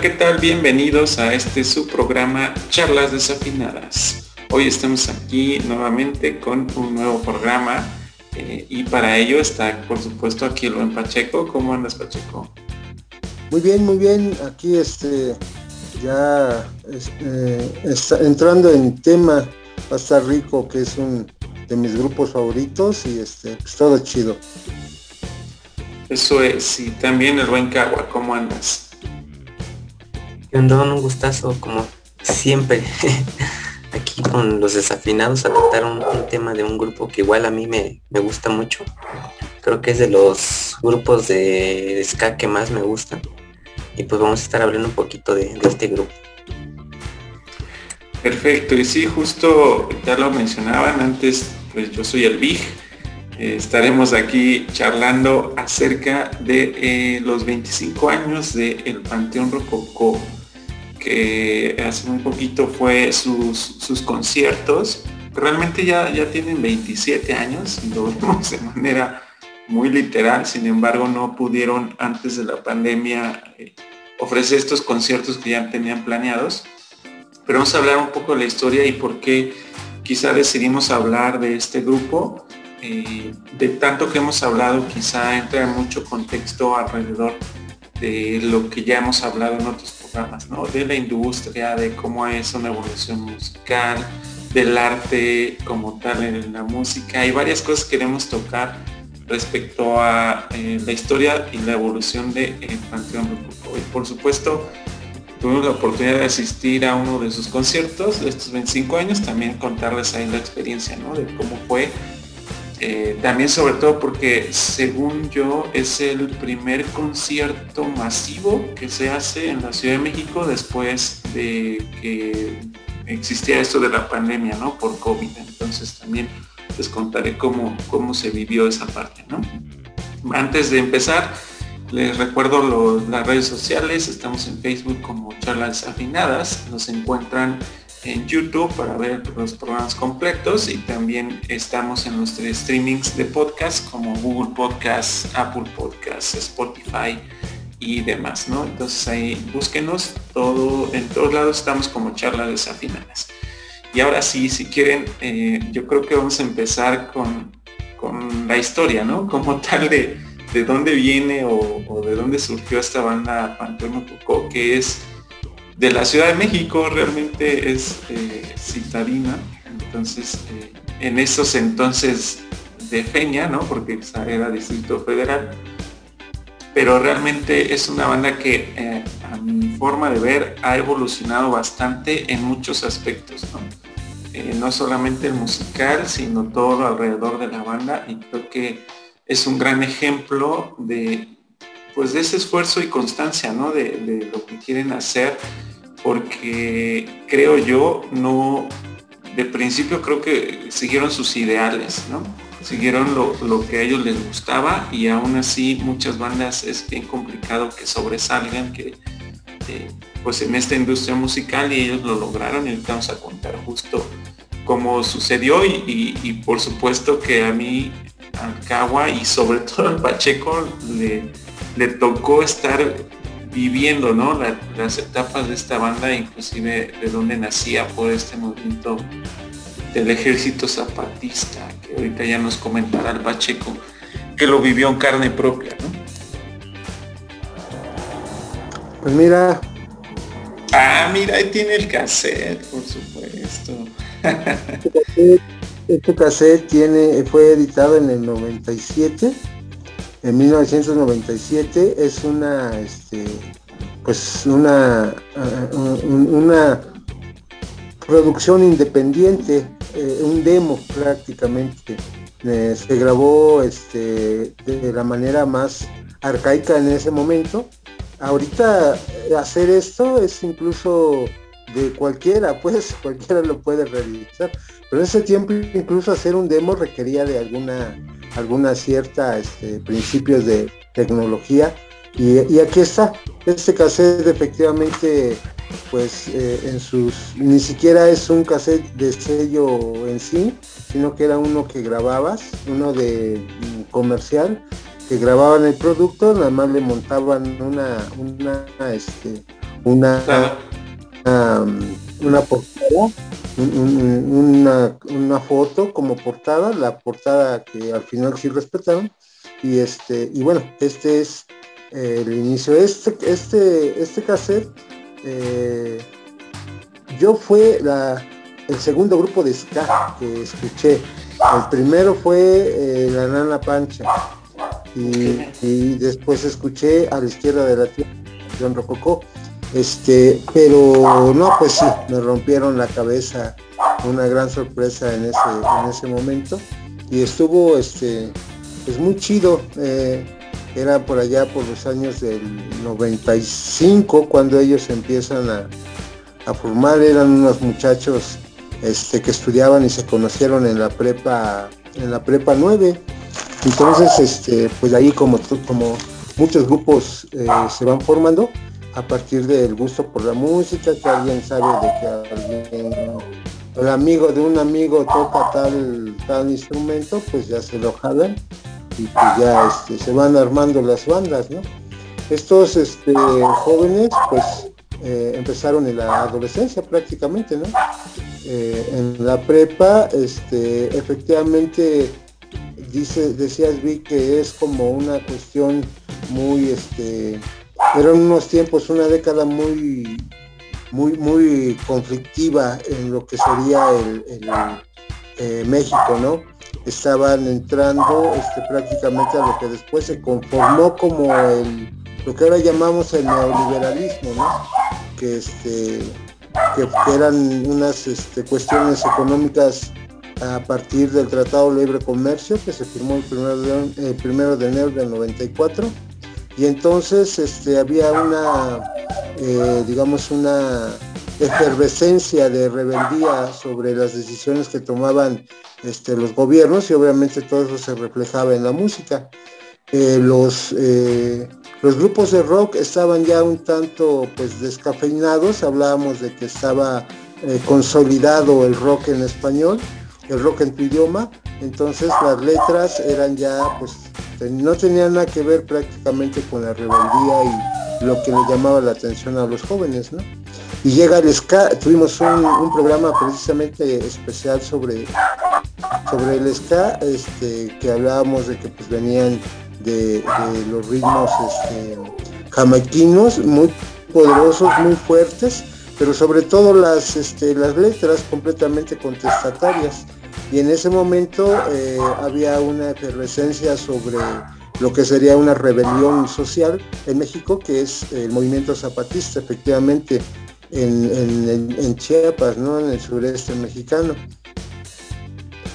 Hola, ¿qué tal? Bienvenidos a este su programa Charlas Desafinadas. Hoy estamos aquí nuevamente con un nuevo programa eh, y para ello está, por supuesto, aquí el buen Pacheco. ¿Cómo andas, Pacheco? Muy bien, muy bien. Aquí este ya eh, está entrando en tema va a estar rico, que es un de mis grupos favoritos y este pues todo chido. Eso es, y también el buen Cagua, ¿cómo andas? Un gustazo, como siempre, aquí con los desafinados a tratar un, tema de un grupo que igual a mí me, gusta mucho. Creo que es de los grupos de, ska que más me gustan. Y pues vamos a estar hablando un poquito de, este grupo. Perfecto, y sí, justo ya lo mencionaban antes, pues yo soy el Big eh, estaremos aquí charlando acerca de eh, los 25 años del el Panteón Rococó, que hace muy poquito fue sus, sus conciertos. Realmente ya, ya tienen 27 años, lo vemos de manera muy literal, sin embargo no pudieron antes de la pandemia eh, ofrecer estos conciertos que ya tenían planeados. Pero vamos a hablar un poco de la historia y por qué quizá decidimos hablar de este grupo eh, de tanto que hemos hablado, quizá entra mucho contexto alrededor de lo que ya hemos hablado en otros De la industria, de cómo es una evolución musical, del arte como tal en la música. Hay varias cosas que queremos tocar respecto a eh, la historia y la evolución de el Panteón Rococó. Y por supuesto, tuvimos la oportunidad de asistir a uno de sus conciertos de estos 25 años, también contarles ahí la experiencia, ¿no? De cómo fue eh, también sobre todo porque según yo es el primer concierto masivo que se hace en la Ciudad de México después de que existía esto de la pandemia, ¿no? Por COVID. Entonces también les contaré cómo, cómo se vivió esa parte, ¿no? Antes de empezar, les recuerdo las redes sociales, estamos en Facebook como Charlas Afinadas, nos encuentran en YouTube para ver los programas completos y también estamos en nuestros streamings de podcast como Google Podcast, Apple Podcast, Spotify y demás, ¿no? Entonces ahí búsquenos, todo, en todos lados estamos como charlas desafinadas. Y ahora sí, si quieren, eh, yo creo que vamos a empezar con, con la historia, ¿no? Como tal de, de dónde viene o, de dónde surgió esta banda Panteón Tocó, que es de la Ciudad de México, realmente es eh, citadina, entonces eh, en esos entonces de Feña, ¿no? Porque era Distrito Federal, pero realmente es una banda que eh, a mi forma de ver ha evolucionado bastante en muchos aspectos, ¿no? no solamente el musical, sino todo alrededor de la banda y creo que es un gran ejemplo de pues de ese esfuerzo y constancia, ¿no? De lo que quieren hacer porque creo yo, no, de principio creo que siguieron sus ideales, ¿no? Siguieron lo, que a ellos les gustaba y aún así muchas bandas es bien complicado que sobresalgan, que eh, pues en esta industria musical y ellos lo lograron y vamos a contar justo cómo sucedió y, y, por supuesto que a mí, al Cagua y sobre todo al Pacheco le, le tocó estar viviendo ¿no? las etapas de esta banda, inclusive de donde nacía por este movimiento del ejército zapatista, que ahorita ya nos comentará el Pacheco, que lo vivió en carne propia, ¿no? Pues mira. Ah, mira, ahí tiene el cassette, por supuesto. este cassette tiene, fue editado en el 97 en 1997 es una este, pues una uh, una producción independiente eh, un demo prácticamente. Eh, se grabó este, de la manera más arcaica en ese momento. Ahorita eh, hacer esto es incluso de cualquiera pues cualquiera lo puede realizar. Pero en ese tiempo incluso hacer un demo requería de alguna alguna cierta este, principios de tecnología. Y, aquí está. Este cassette efectivamente pues eh, en sus ni siquiera es un cassette de sello en sí sino que era uno que grababas uno de mm, comercial que grababan el producto nada más le montaban una una este una, una, portada, una, una foto como portada, la portada que al final sí respetaron. Y este, y bueno, este es eh, el inicio. Este, este, este cassette, eh, yo fue la, el segundo grupo de ska que escuché. El primero fue eh, La Nana Pancha. Y, después escuché a la izquierda de la tierra, John Rococó. Este, pero no, pues sí, me rompieron la cabeza, una gran sorpresa en ese, en ese momento. Y estuvo este, pues muy chido. Eh, era por allá por los años del 95 cuando ellos empiezan a, a formar, eran unos muchachos este, que estudiaban y se conocieron en la prepa, en la prepa 9. Entonces, este, pues ahí como, como muchos grupos eh, se van formando a partir del gusto por la música, que alguien sabe de que alguien, el amigo de un amigo toca tal, tal instrumento, pues ya se lo jalan y pues ya este, se van armando las bandas, ¿no? Estos este, jóvenes, pues eh, empezaron en la adolescencia prácticamente, ¿no? Eh, en la prepa, este, efectivamente, dice, decías vi que es como una cuestión muy, este, eran unos tiempos, una década muy, muy, muy conflictiva en lo que sería el, eh, México, ¿no? Estaban entrando este, prácticamente a lo que después se conformó como el, lo que ahora llamamos el neoliberalismo, ¿no? que, este, que, eran unas este, cuestiones económicas a partir del Tratado de Libre Comercio que se firmó el primero de, primero de enero del 94 y entonces este, había una, eh, digamos, una efervescencia de rebeldía sobre las decisiones que tomaban este, los gobiernos y obviamente todo eso se reflejaba en la música. Eh, los, eh, los grupos de rock estaban ya un tanto pues descafeinados, hablábamos de que estaba consolidado el rock en español, el rock en tu idioma, entonces las letras eran ya pues no tenían nada que ver prácticamente con la rebeldía y lo que le llamaba la atención a los jóvenes, ¿no? Y llega el ska, tuvimos un, programa precisamente especial sobre, sobre el ska, este, que hablábamos de que pues venían de, los ritmos este, jamaiquinos, muy poderosos, muy fuertes, pero sobre todo las, este, las letras completamente contestatarias. Y en ese momento eh, había una efervescencia sobre lo que sería una rebelión social en México, que es el movimiento zapatista, efectivamente, en, Chiapas, ¿no? en el sureste mexicano.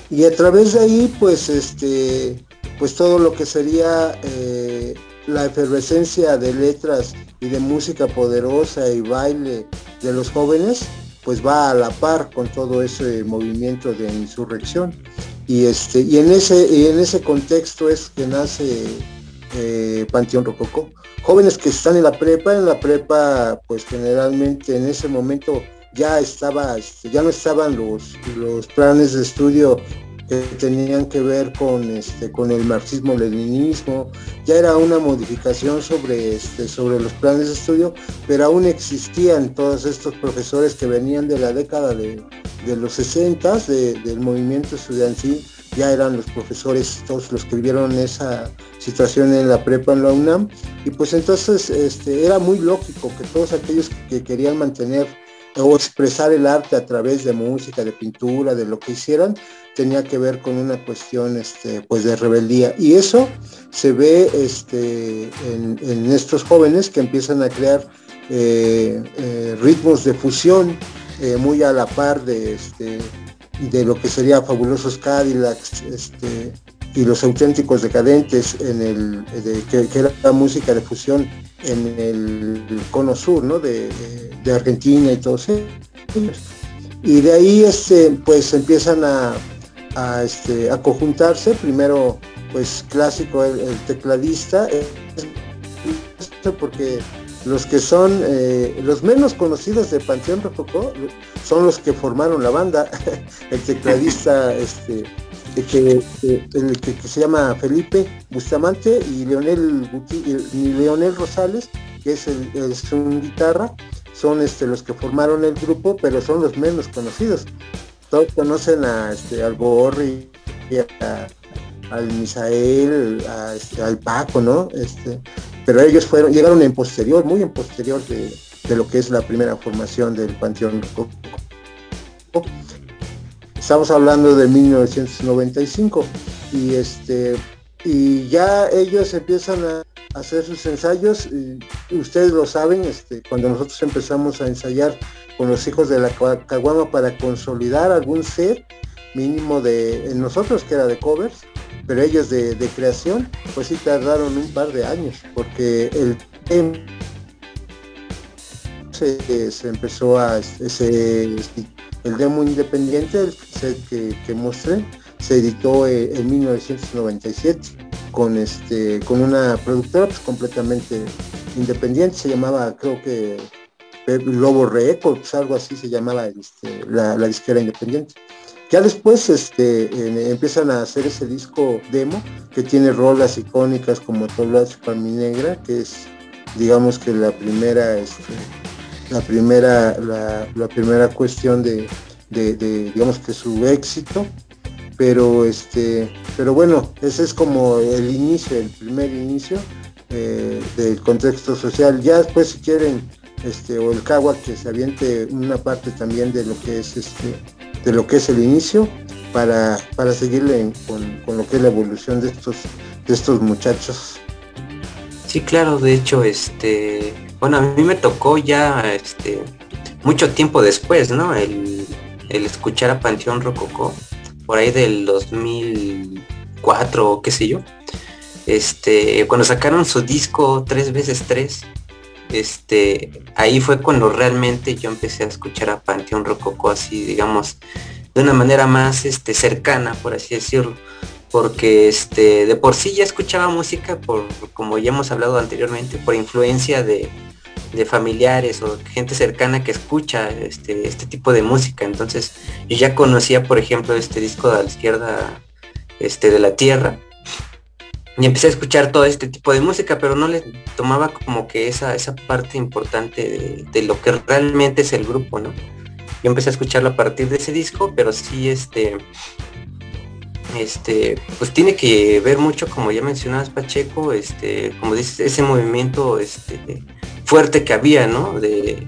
Y a través de ahí, pues, este, pues todo lo que sería eh, la efervescencia de letras y de música poderosa y baile de los jóvenes, pues va a la par con todo ese movimiento de insurrección. Y, este, y, en, ese, y en ese contexto es que nace eh, Panteón Rococó. Jóvenes que están en la prepa, en la prepa pues generalmente en ese momento ya estaba, este, ya no estaban los, los planes de estudio que tenían que ver con este con el marxismo leninismo ya era una modificación sobre este sobre los planes de estudio pero aún existían todos estos profesores que venían de la década de, los 60 del movimiento estudiantil. Ya eran los profesores todos los que vivieron esa situación en la prepa en la UNAM. Y pues entonces este era muy lógico que todos aquellos que querían mantener o expresar el arte a través de música, de pintura, de lo que hicieran, tenía que ver con una cuestión este, pues de rebeldía. Y eso se ve este, en, estos jóvenes que empiezan a crear eh, eh, ritmos de fusión eh, muy a la par de, este, de lo que sería Fabulosos Cadillacs y los auténticos decadentes en el, que, era la música de fusión en el, cono sur, ¿no? De, Argentina y todo eso. Y de ahí este, pues empiezan a, este, a conjuntarse, primero pues clásico el, tecladista, porque los que son eh, los menos conocidos de Panteón Rococó son los que formaron la banda, el tecladista este, que, que, se llama Felipe Bustamante y Leonel, Leonel Rosales, que es, el, un guitarra, son este, los que formaron el grupo, pero son los menos conocidos. Todos conocen a, este, al Borri, al Misael, este, al Paco, ¿no? Este, pero ellos fueron, llegaron en posterior, muy en posterior de, lo que es la primera formación del Panteón Estamos hablando de 1995 y este y ya ellos empiezan a hacer sus ensayos y ustedes lo saben este cuando nosotros empezamos a ensayar con los hijos de la Caguama para consolidar algún set mínimo de nosotros que era de covers pero ellos de, creación pues sí tardaron un par de años porque el se, se empezó a ese el demo independiente el que, mostré se editó eh, en 1997 con este con una productora pues, completamente independiente. Se llamaba creo que Lobo Records algo así se llamaba este, la, la, disquera independiente. Ya después este, empiezan a hacer ese disco demo que tiene rolas icónicas como Toblas para mi negra que es digamos que la primera este, la primera la, primera cuestión de, de, digamos que su éxito pero este pero bueno ese es como el inicio el primer inicio eh, del contexto social. Ya después si quieren este o el Cagua que se aviente una parte también de lo que es este de lo que es el inicio para, para seguirle con, con, lo que es la evolución de estos de estos muchachos. Sí claro de hecho este bueno a mí me tocó ya este mucho tiempo después no el, el escuchar a Panteón Rococó por ahí del 2004 o qué sé yo. Este, cuando sacaron su disco tres veces tres, este, ahí fue cuando realmente yo empecé a escuchar a Panteón Rococó así, digamos, de una manera más este, cercana, por así decirlo. Porque este, de por sí ya escuchaba música por, como ya hemos hablado anteriormente, por influencia de, de familiares o gente cercana que escucha este, este tipo de música. Entonces yo ya conocía, por ejemplo, este disco de la izquierda este, de la Tierra. Y empecé a escuchar todo este tipo de música, pero no le tomaba como que esa, esa parte importante de, lo que realmente es el grupo, ¿no? Yo empecé a escucharlo a partir de ese disco, pero sí este este, pues tiene que ver mucho, como ya mencionabas Pacheco, este, como dices, ese movimiento este, fuerte que había, ¿no? De,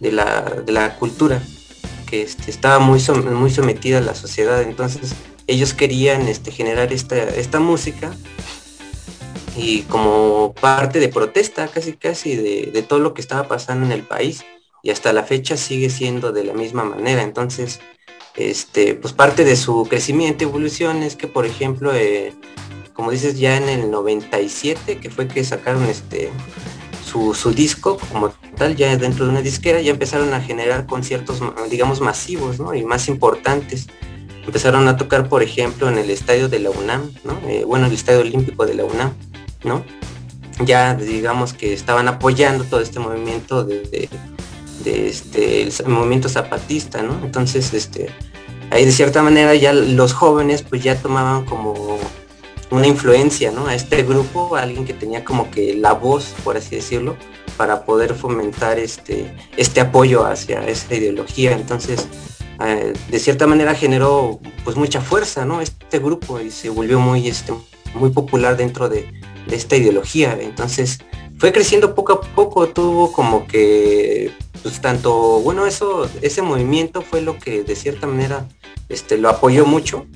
la, cultura, que este, estaba muy, muy sometida a la sociedad. Entonces ellos querían este, generar esta, esta música y como parte de protesta casi casi de, de, todo lo que estaba pasando en el país y hasta la fecha sigue siendo de la misma manera. Entonces, este, pues parte de su crecimiento, evolución es que por ejemplo, eh, como dices ya en el 97, que fue que sacaron este su, disco como tal, ya dentro de una disquera, ya empezaron a generar conciertos, digamos, masivos, Y más importantes. Empezaron a tocar, por ejemplo, en el estadio de la UNAM, eh, bueno, el estadio olímpico de la UNAM, ¿no? Ya, digamos, que estaban apoyando todo este movimiento de, este, el movimiento zapatista, ¿no? Entonces, este, ahí de cierta manera ya los jóvenes pues ya tomaban como una influencia, ¿no? A este grupo, alguien que tenía como que la voz, por así decirlo, para poder fomentar este, este apoyo hacia esa ideología. Entonces, eh, de cierta manera generó pues mucha fuerza, ¿no? Este grupo y se volvió muy, este, muy popular dentro de, esta ideología. Entonces, fue creciendo poco a poco, tuvo como que, pues tanto, bueno, eso, ese movimiento fue lo que de cierta manera este, lo apoyó mucho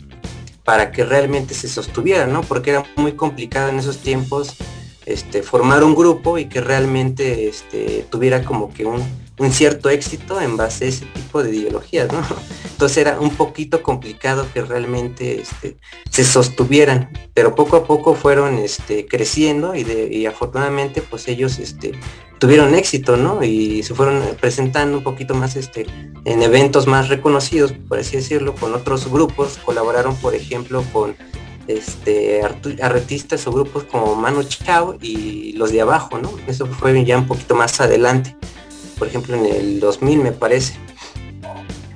para que realmente se sostuviera, ¿no? Porque era muy complicado en esos tiempos este, formar un grupo y que realmente este, tuviera como que un, cierto éxito en base a ese tipo de ideologías, ¿no? Entonces era un poquito complicado que realmente este, se sostuvieran, pero poco a poco fueron este, creciendo y, afortunadamente pues ellos este, tuvieron éxito, ¿no? Y se fueron presentando un poquito más en eventos más reconocidos, por así decirlo, con otros grupos, colaboraron por ejemplo con artistas o grupos como Manu Chao y los de abajo, ¿no? Eso fue ya un poquito más adelante, por ejemplo en el 2000 me parece.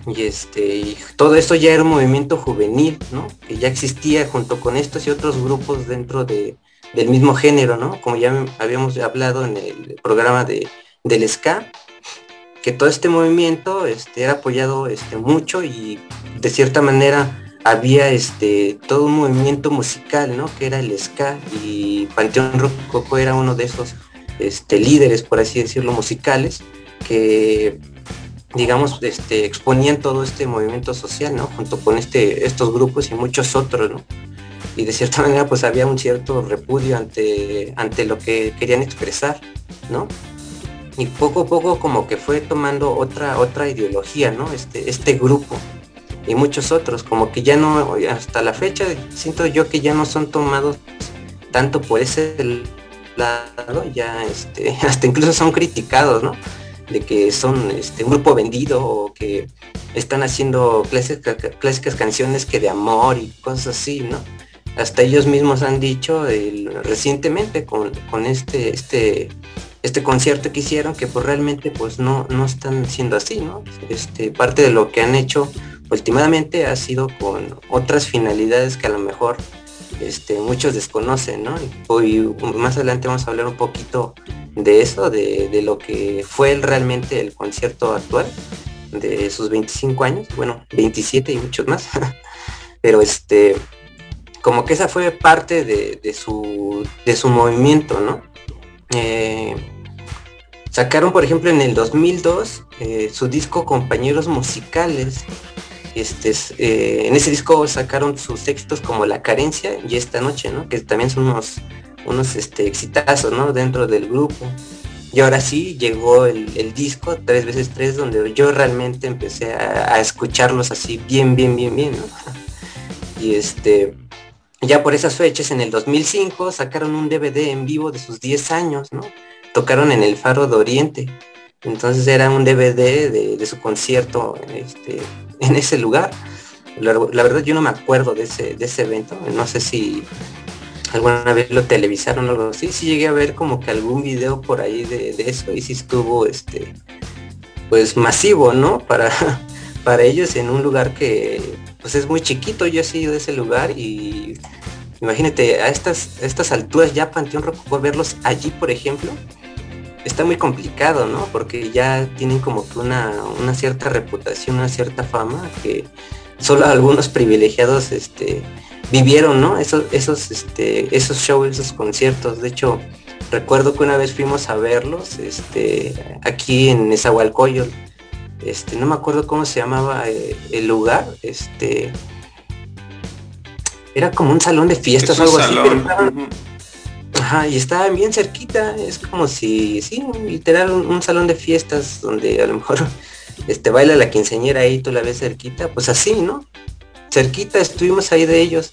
Y este, y todo esto ya era un movimiento juvenil, ¿no? Que ya existía junto con estos y otros grupos dentro de, del mismo género, ¿no? Como ya habíamos hablado en el programa de, del ska, que todo este movimiento este, era apoyado este, mucho y de cierta manera había este todo un movimiento musical, ¿no? Que era el ska y Panteón Rococo era uno de esos este, líderes, por así decirlo, musicales que digamos, este, exponían todo este movimiento social, ¿no? Junto con este, estos grupos y muchos otros, ¿no? Y de cierta manera, pues había un cierto repudio ante, ante lo que querían expresar, ¿no? Y poco a poco como que fue tomando otra, otra ideología, ¿no? Este, este grupo y muchos otros, como que ya no, hasta la fecha siento yo que ya no son tomados tanto por ese lado, ya este, hasta incluso son criticados, ¿no? De que son este, un grupo vendido o que están haciendo clásicas, clásicas canciones que de amor y cosas así, ¿no? Hasta ellos mismos han dicho recientemente con, este, este, este concierto que hicieron que pues realmente pues no, no están siendo así, ¿no? Este, parte de lo que han hecho últimamente ha sido con otras finalidades que a lo mejor este, muchos desconocen, ¿no? Y más adelante vamos a hablar un poquito de eso, de, lo que fue realmente el concierto actual, de sus 25 años, bueno, 27 y muchos más. Pero este, como que esa fue parte de, su, de su movimiento, ¿no? Eh, sacaron, por ejemplo, en el 2002 eh, su disco Compañeros Musicales, este, eh, en ese disco sacaron sus textos como La Carencia y Esta Noche, ¿no? Que también son unos, unos este, exitazos, ¿no? Dentro del grupo. Y ahora sí llegó el, disco tres veces tres donde yo realmente empecé a, escucharlos así bien, bien, bien, bien. Y este, ya por esas fechas, en el 2005, sacaron un DVD en vivo de sus 10 años, ¿no? Tocaron en el Faro de Oriente. Entonces era un DVD de, su concierto este, en ese lugar. La, verdad yo no me acuerdo de ese, evento. No sé si alguna vez lo televisaron o algo así. Sí llegué a ver como que algún video por ahí de, eso y si estuvo este pues masivo, ¿no? Para, para ellos en un lugar que pues es muy chiquito. Yo he sido de ese lugar y imagínate a estas, estas alturas ya Panteón Rococó verlos allí, por ejemplo, está muy complicado, ¿no? Porque ya tienen como que una, una cierta reputación, una cierta fama que solo algunos privilegiados este, vivieron, ¿no? Esos, esos, este, esos shows, esos conciertos. De hecho, recuerdo que una vez fuimos a verlos, este, aquí en Nezahualcóyotl. Este, no me acuerdo cómo se llamaba eh, el lugar, este, era como un salón de fiestas o algo así. Ajá, y estaban bien cerquita, es como si, sí, literal un, salón de fiestas donde a lo mejor este baila la quinceañera ahí, tú la ves cerquita, pues así, ¿no? Cerquita estuvimos ahí de ellos.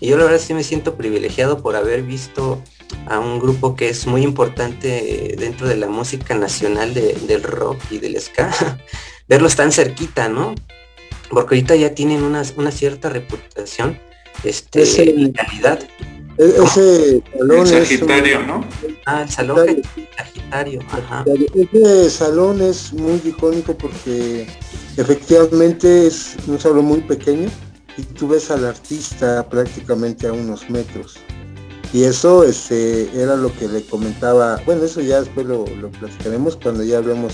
Y yo la verdad sí me siento privilegiado por haber visto a un grupo que es muy importante dentro de la música nacional del rock y del ska, verlos tan cerquita, ¿no? Porque ahorita ya tienen una, una cierta reputación este, y calidad. E-, ese salón el Sagitario, ¿no? Ah, el salón Sagitario, Ese salón es muy icónico porque efectivamente es un salón muy pequeño y tú ves al artista prácticamente a unos metros. Y eso este, era lo que le comentaba, bueno, eso ya después lo, lo platicaremos cuando ya hablemos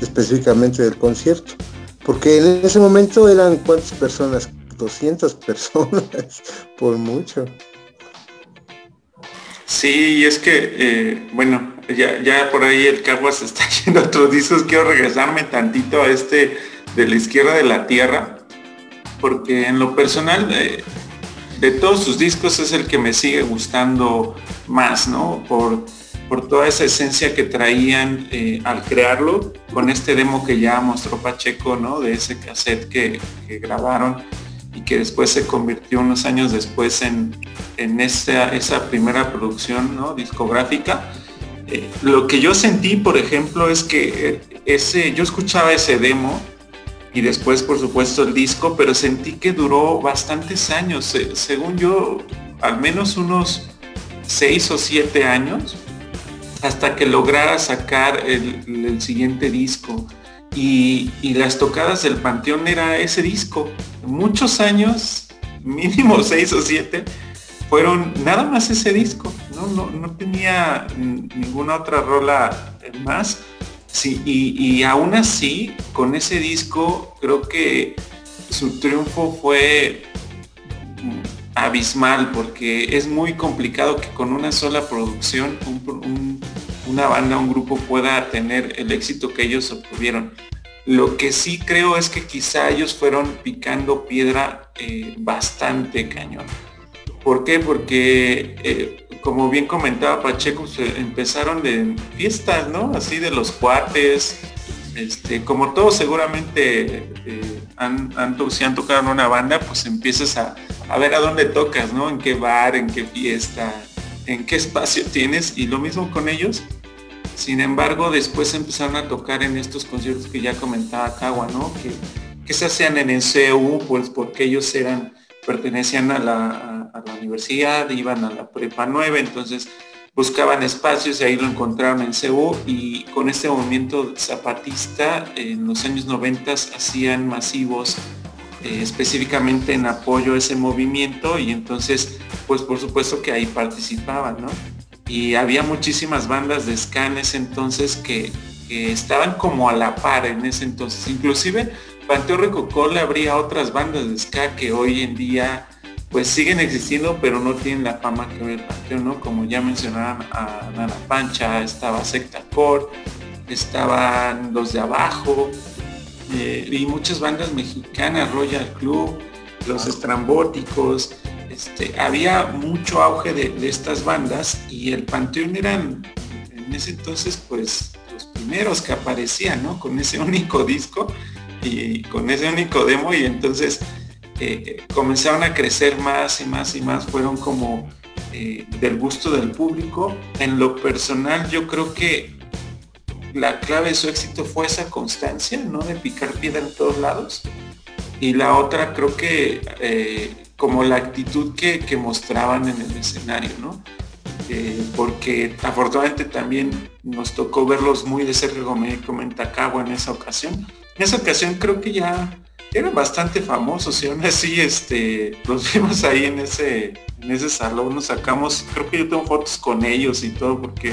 específicamente del concierto. Porque en ese momento eran cuántas personas, 200 personas, por mucho. Sí, es que, eh, bueno, ya, ya por ahí el Caguas está yendo otros discos. Quiero regresarme tantito a este de la izquierda de la tierra, porque en lo personal, eh, de todos sus discos es el que me sigue gustando más, ¿no? Por, por toda esa esencia que traían eh, al crearlo, con este demo que ya mostró Pacheco, ¿no? De ese cassette que grabaron y que después se convirtió unos años después en, en esa, esa, primera producción ¿no? discográfica. Eh, lo que yo sentí, por ejemplo, es que eh, ese, yo escuchaba ese demo y después, por supuesto, el disco, pero sentí que duró bastantes años, según yo, al menos unos seis o siete años, hasta que lograra sacar el, el siguiente disco y, las tocadas del Panteón era ese disco. Muchos años, mínimo seis o siete, fueron nada más ese disco. No, no, tenía ninguna otra rola más. Sí, y, aún así, con ese disco, creo que su triunfo fue abismal porque es muy complicado que con una sola producción una banda, un grupo pueda tener el éxito que ellos obtuvieron. Lo que sí creo es que quizá ellos fueron picando piedra eh, bastante cañón. ¿Por qué? Porque, eh, como bien comentaba Pacheco, empezaron de fiestas, ¿no? Así de los cuates, este, como todos seguramente eh, han, si han tocado en una banda, pues empiezas a, a, ver a dónde tocas, ¿no? En qué bar, en qué fiesta, en qué espacio tienes. Y lo mismo con ellos. Sin embargo, después empezaron a tocar en estos conciertos que ya comentaba Cagua, ¿no? Que, se hacían en el CEU, pues porque ellos eran pertenecían a la, universidad, iban a la prepa 9, entonces buscaban espacios y ahí lo encontraron en Cebu y con este movimiento zapatista en los años 90 hacían masivos eh, específicamente en apoyo a ese movimiento y entonces pues por supuesto que ahí participaban, ¿no? Y había muchísimas bandas de ska en ese entonces que, que estaban como a la par en ese entonces, inclusive Panteón Rococó le habría otras bandas de ska que hoy en día pues siguen existiendo pero no tienen la fama que hoy el Panteón, ¿no? Como ya mencionaban a Nana Pancha, estaba Secta Core, estaban los de abajo eh, y muchas bandas mexicanas, Royal Club, los estrambóticos, este, había mucho auge de, estas bandas y el Panteón eran en ese entonces pues los primeros que aparecían, ¿no? Con ese único disco y con ese único demo y entonces eh, comenzaron a crecer más y más y más, fueron como eh, del gusto del público. En lo personal yo creo que la clave de su éxito fue esa constancia, ¿no? De picar piedra en todos lados. Y la otra creo que eh, como la actitud que, mostraban en el escenario, ¿no? porque afortunadamente también nos tocó verlos muy de cerca como comenta Cabo en esa ocasión en esa ocasión creo que ya eran bastante famosos y aún así este, los vimos ahí en ese, en ese salón, nos sacamos, creo que yo tengo fotos con ellos y todo porque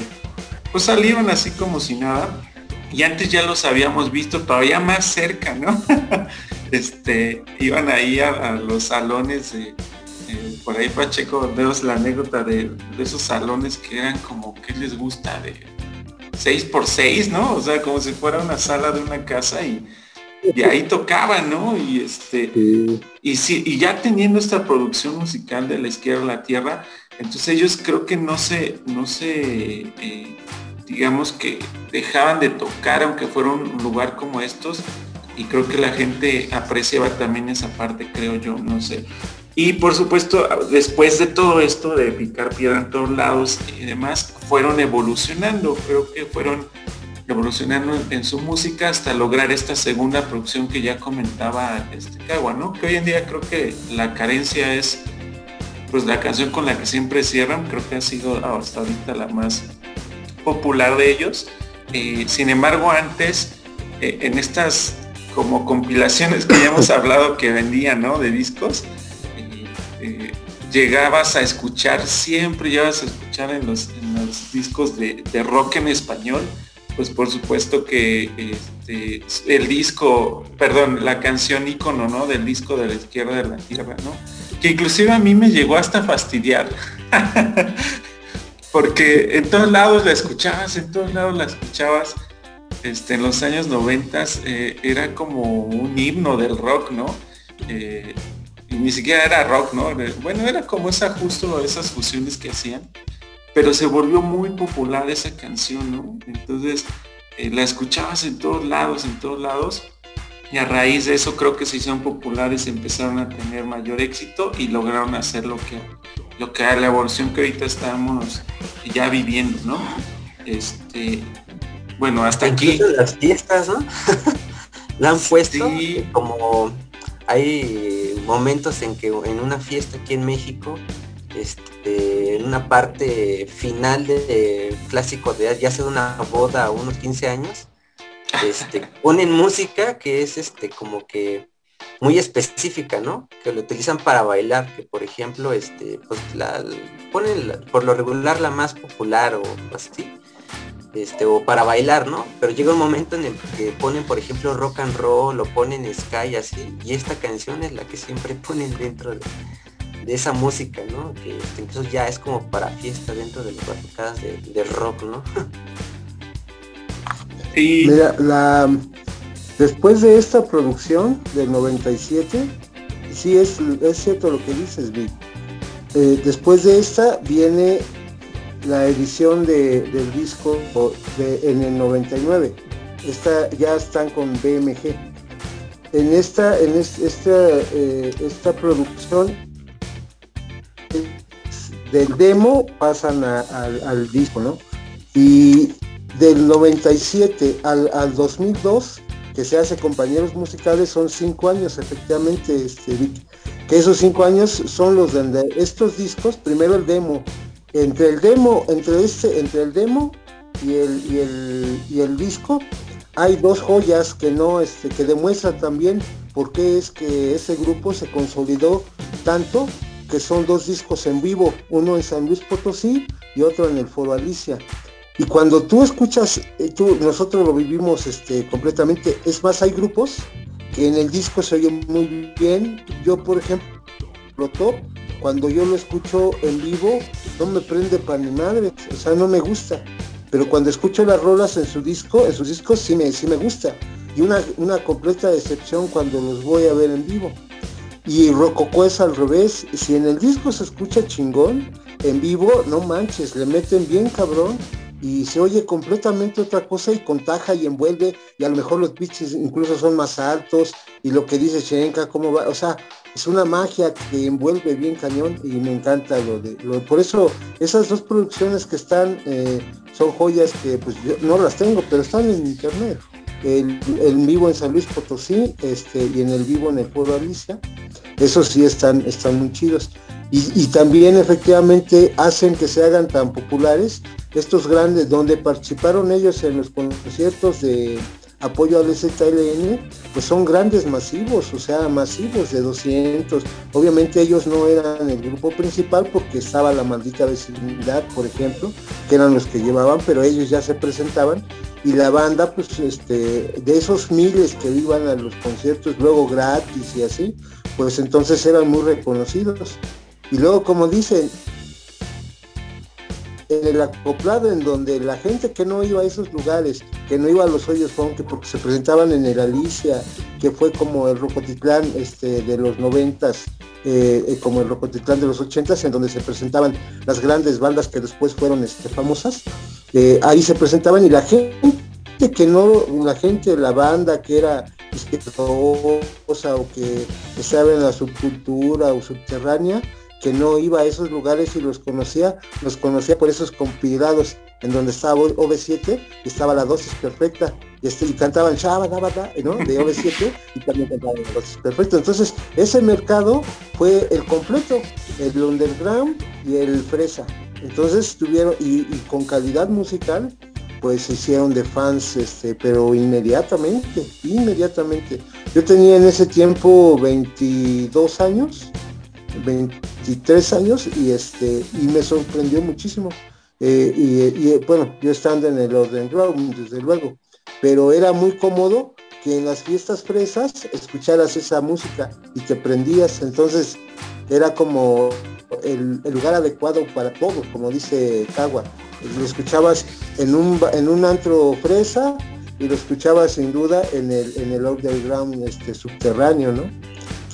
pues salieron así como si nada y antes ya los habíamos visto todavía más cerca, ¿no? este, iban ahí a, los salones de, eh, por ahí Pacheco, vemos la anécdota de, de, esos salones que eran como, ¿qué les gusta? De 6 por 6 ¿no? O sea, como si fuera una sala de una casa y, y ahí tocaban, ¿no? Y este, y sí, y ya teniendo esta producción musical de la izquierda a la tierra, entonces ellos creo que no se, no se, eh, digamos que dejaban de tocar, aunque fuera un lugar como estos, y creo que la gente apreciaba también esa parte, creo yo, no sé. Y por supuesto, después de todo esto de picar piedra en todos lados y demás, fueron evolucionando, creo que fueron evolucionando en su música hasta lograr esta segunda producción que ya comentaba este Cagua, ¿no? Que hoy en día creo que la carencia es pues la canción con la que siempre cierran, creo que ha sido hasta ahorita la más popular de ellos. Eh, sin embargo, antes, eh, en estas como compilaciones que ya hemos hablado que vendían, ¿no? De discos, llegabas a escuchar, siempre llegabas a escuchar en los, discos de, rock en español, pues por supuesto que este, el disco, perdón, la canción icono, ¿no? Del disco de la izquierda de la tierra, ¿no? Que inclusive a mí me llegó hasta fastidiar. Porque en todos lados la escuchabas, en todos lados la escuchabas. Este, en los años 90 eh, era como un himno del rock, ¿no? Eh, ni siquiera era rock, ¿no? Bueno, era como esa justo esas fusiones que hacían, pero se volvió muy popular esa canción, ¿no? Entonces eh, la escuchabas en todos lados, en todos lados, y a raíz de eso creo que se hicieron populares, empezaron a tener mayor éxito y lograron hacer lo que, lo que la evolución que ahorita estamos ya viviendo, ¿no? Este, bueno, hasta aquí. Las fiestas, ¿no? la han puesto como hay momentos en que en una fiesta aquí en México, este, en una parte final de, clásico de ya sea una boda o unos 15 años, este, ponen música que es este como que muy específica, ¿no? Que lo utilizan para bailar, que por ejemplo, este, pues la ponen por lo regular la más popular o así, este, o para bailar, ¿no? Pero llega un momento en el que ponen, por ejemplo, rock and roll, o ponen sky así, y esta canción es la que siempre ponen dentro de, esa música, ¿no? Que incluso ya es como para fiesta dentro de las barricadas de, rock, ¿no? Mira, la, después de esta producción del 97, sí es, es cierto lo que dices, Vic. Eh, después de esta viene la edición del disco en el 99. Esta, ya están con BMG. En esta, en esta, eh, esta producción del demo pasan al disco, ¿no? Y del 97 al, al, 2002, que se hace compañeros musicales, son cinco años, efectivamente, este, que esos cinco años son los de estos discos, primero el demo, entre el demo, entre este, entre el demo y el, y el, disco, hay dos joyas que no, este, que demuestran también por qué es que ese grupo se consolidó tanto, que son dos discos en vivo, uno en San Luis Potosí y otro en el Foro Alicia. Y cuando tú escuchas, eh, tú, nosotros lo vivimos este, completamente, es más, hay grupos que en el disco se oyen muy bien. Yo, por ejemplo, top cuando yo lo escucho en vivo, no me prende para ni madre, o sea, no me gusta. Pero cuando escucho las rolas en su disco, en sus discos sí me, sí me gusta. Y una, una completa decepción cuando los voy a ver en vivo. Y Rococó es al revés, si en el disco se escucha chingón, en vivo, no manches, le meten bien cabrón y se oye completamente otra cosa y contaja y envuelve y a lo mejor los pitches incluso son más altos y lo que dice Chenka, cómo va, o sea, es una magia que envuelve bien cañón y me encanta lo de, lo, por eso esas dos producciones que están eh, son joyas que pues yo no las tengo, pero están en internet. El, vivo en San Luis Potosí este, y en el vivo en el pueblo Alicia, esos sí están, están muy chidos. Y, también efectivamente hacen que se hagan tan populares estos grandes, donde participaron ellos en los conciertos de apoyo al ZLN, pues son grandes masivos, o sea, masivos de 200. Obviamente ellos no eran el grupo principal porque estaba la maldita vecindad, por ejemplo, que eran los que llevaban, pero ellos ya se presentaban y la banda, pues este, de esos miles que iban a los conciertos luego gratis y así, pues entonces eran muy reconocidos. Y luego, como dicen, en el acoplado en donde la gente que no iba a esos lugares, que no iba a los hoyos que porque se presentaban en el Alicia, que fue como el Rocotitlán este, de los noventas, eh, eh, como el Rocotitlán de los ochentas, en donde se presentaban las grandes bandas que después fueron este, famosas, eh, ahí se presentaban y la gente que no, la gente, la banda que era o que estaba en la subcultura o subterránea, que no iba a esos lugares y los conocía, los conocía por esos compilados en donde estaba OV7 y estaba la dosis perfecta y, este, y cantaban Shaba, ¿no? de OV7 y también cantaban la dosis perfecta. Entonces, ese mercado fue el completo, el underground y el fresa. Entonces tuvieron, y, con calidad musical, pues se hicieron de fans, este, pero inmediatamente, inmediatamente. Yo tenía en ese tiempo 22 años 23 años y este y me sorprendió muchísimo. Eh, y, bueno, yo estando en el orden ground, desde luego, pero era muy cómodo que en las fiestas fresas escucharas esa música y te prendías, entonces era como el, lugar adecuado para todos, como dice Cagua. Lo escuchabas en un, en un antro fresa y lo escuchabas sin duda en el, en el underground este, subterráneo, ¿no?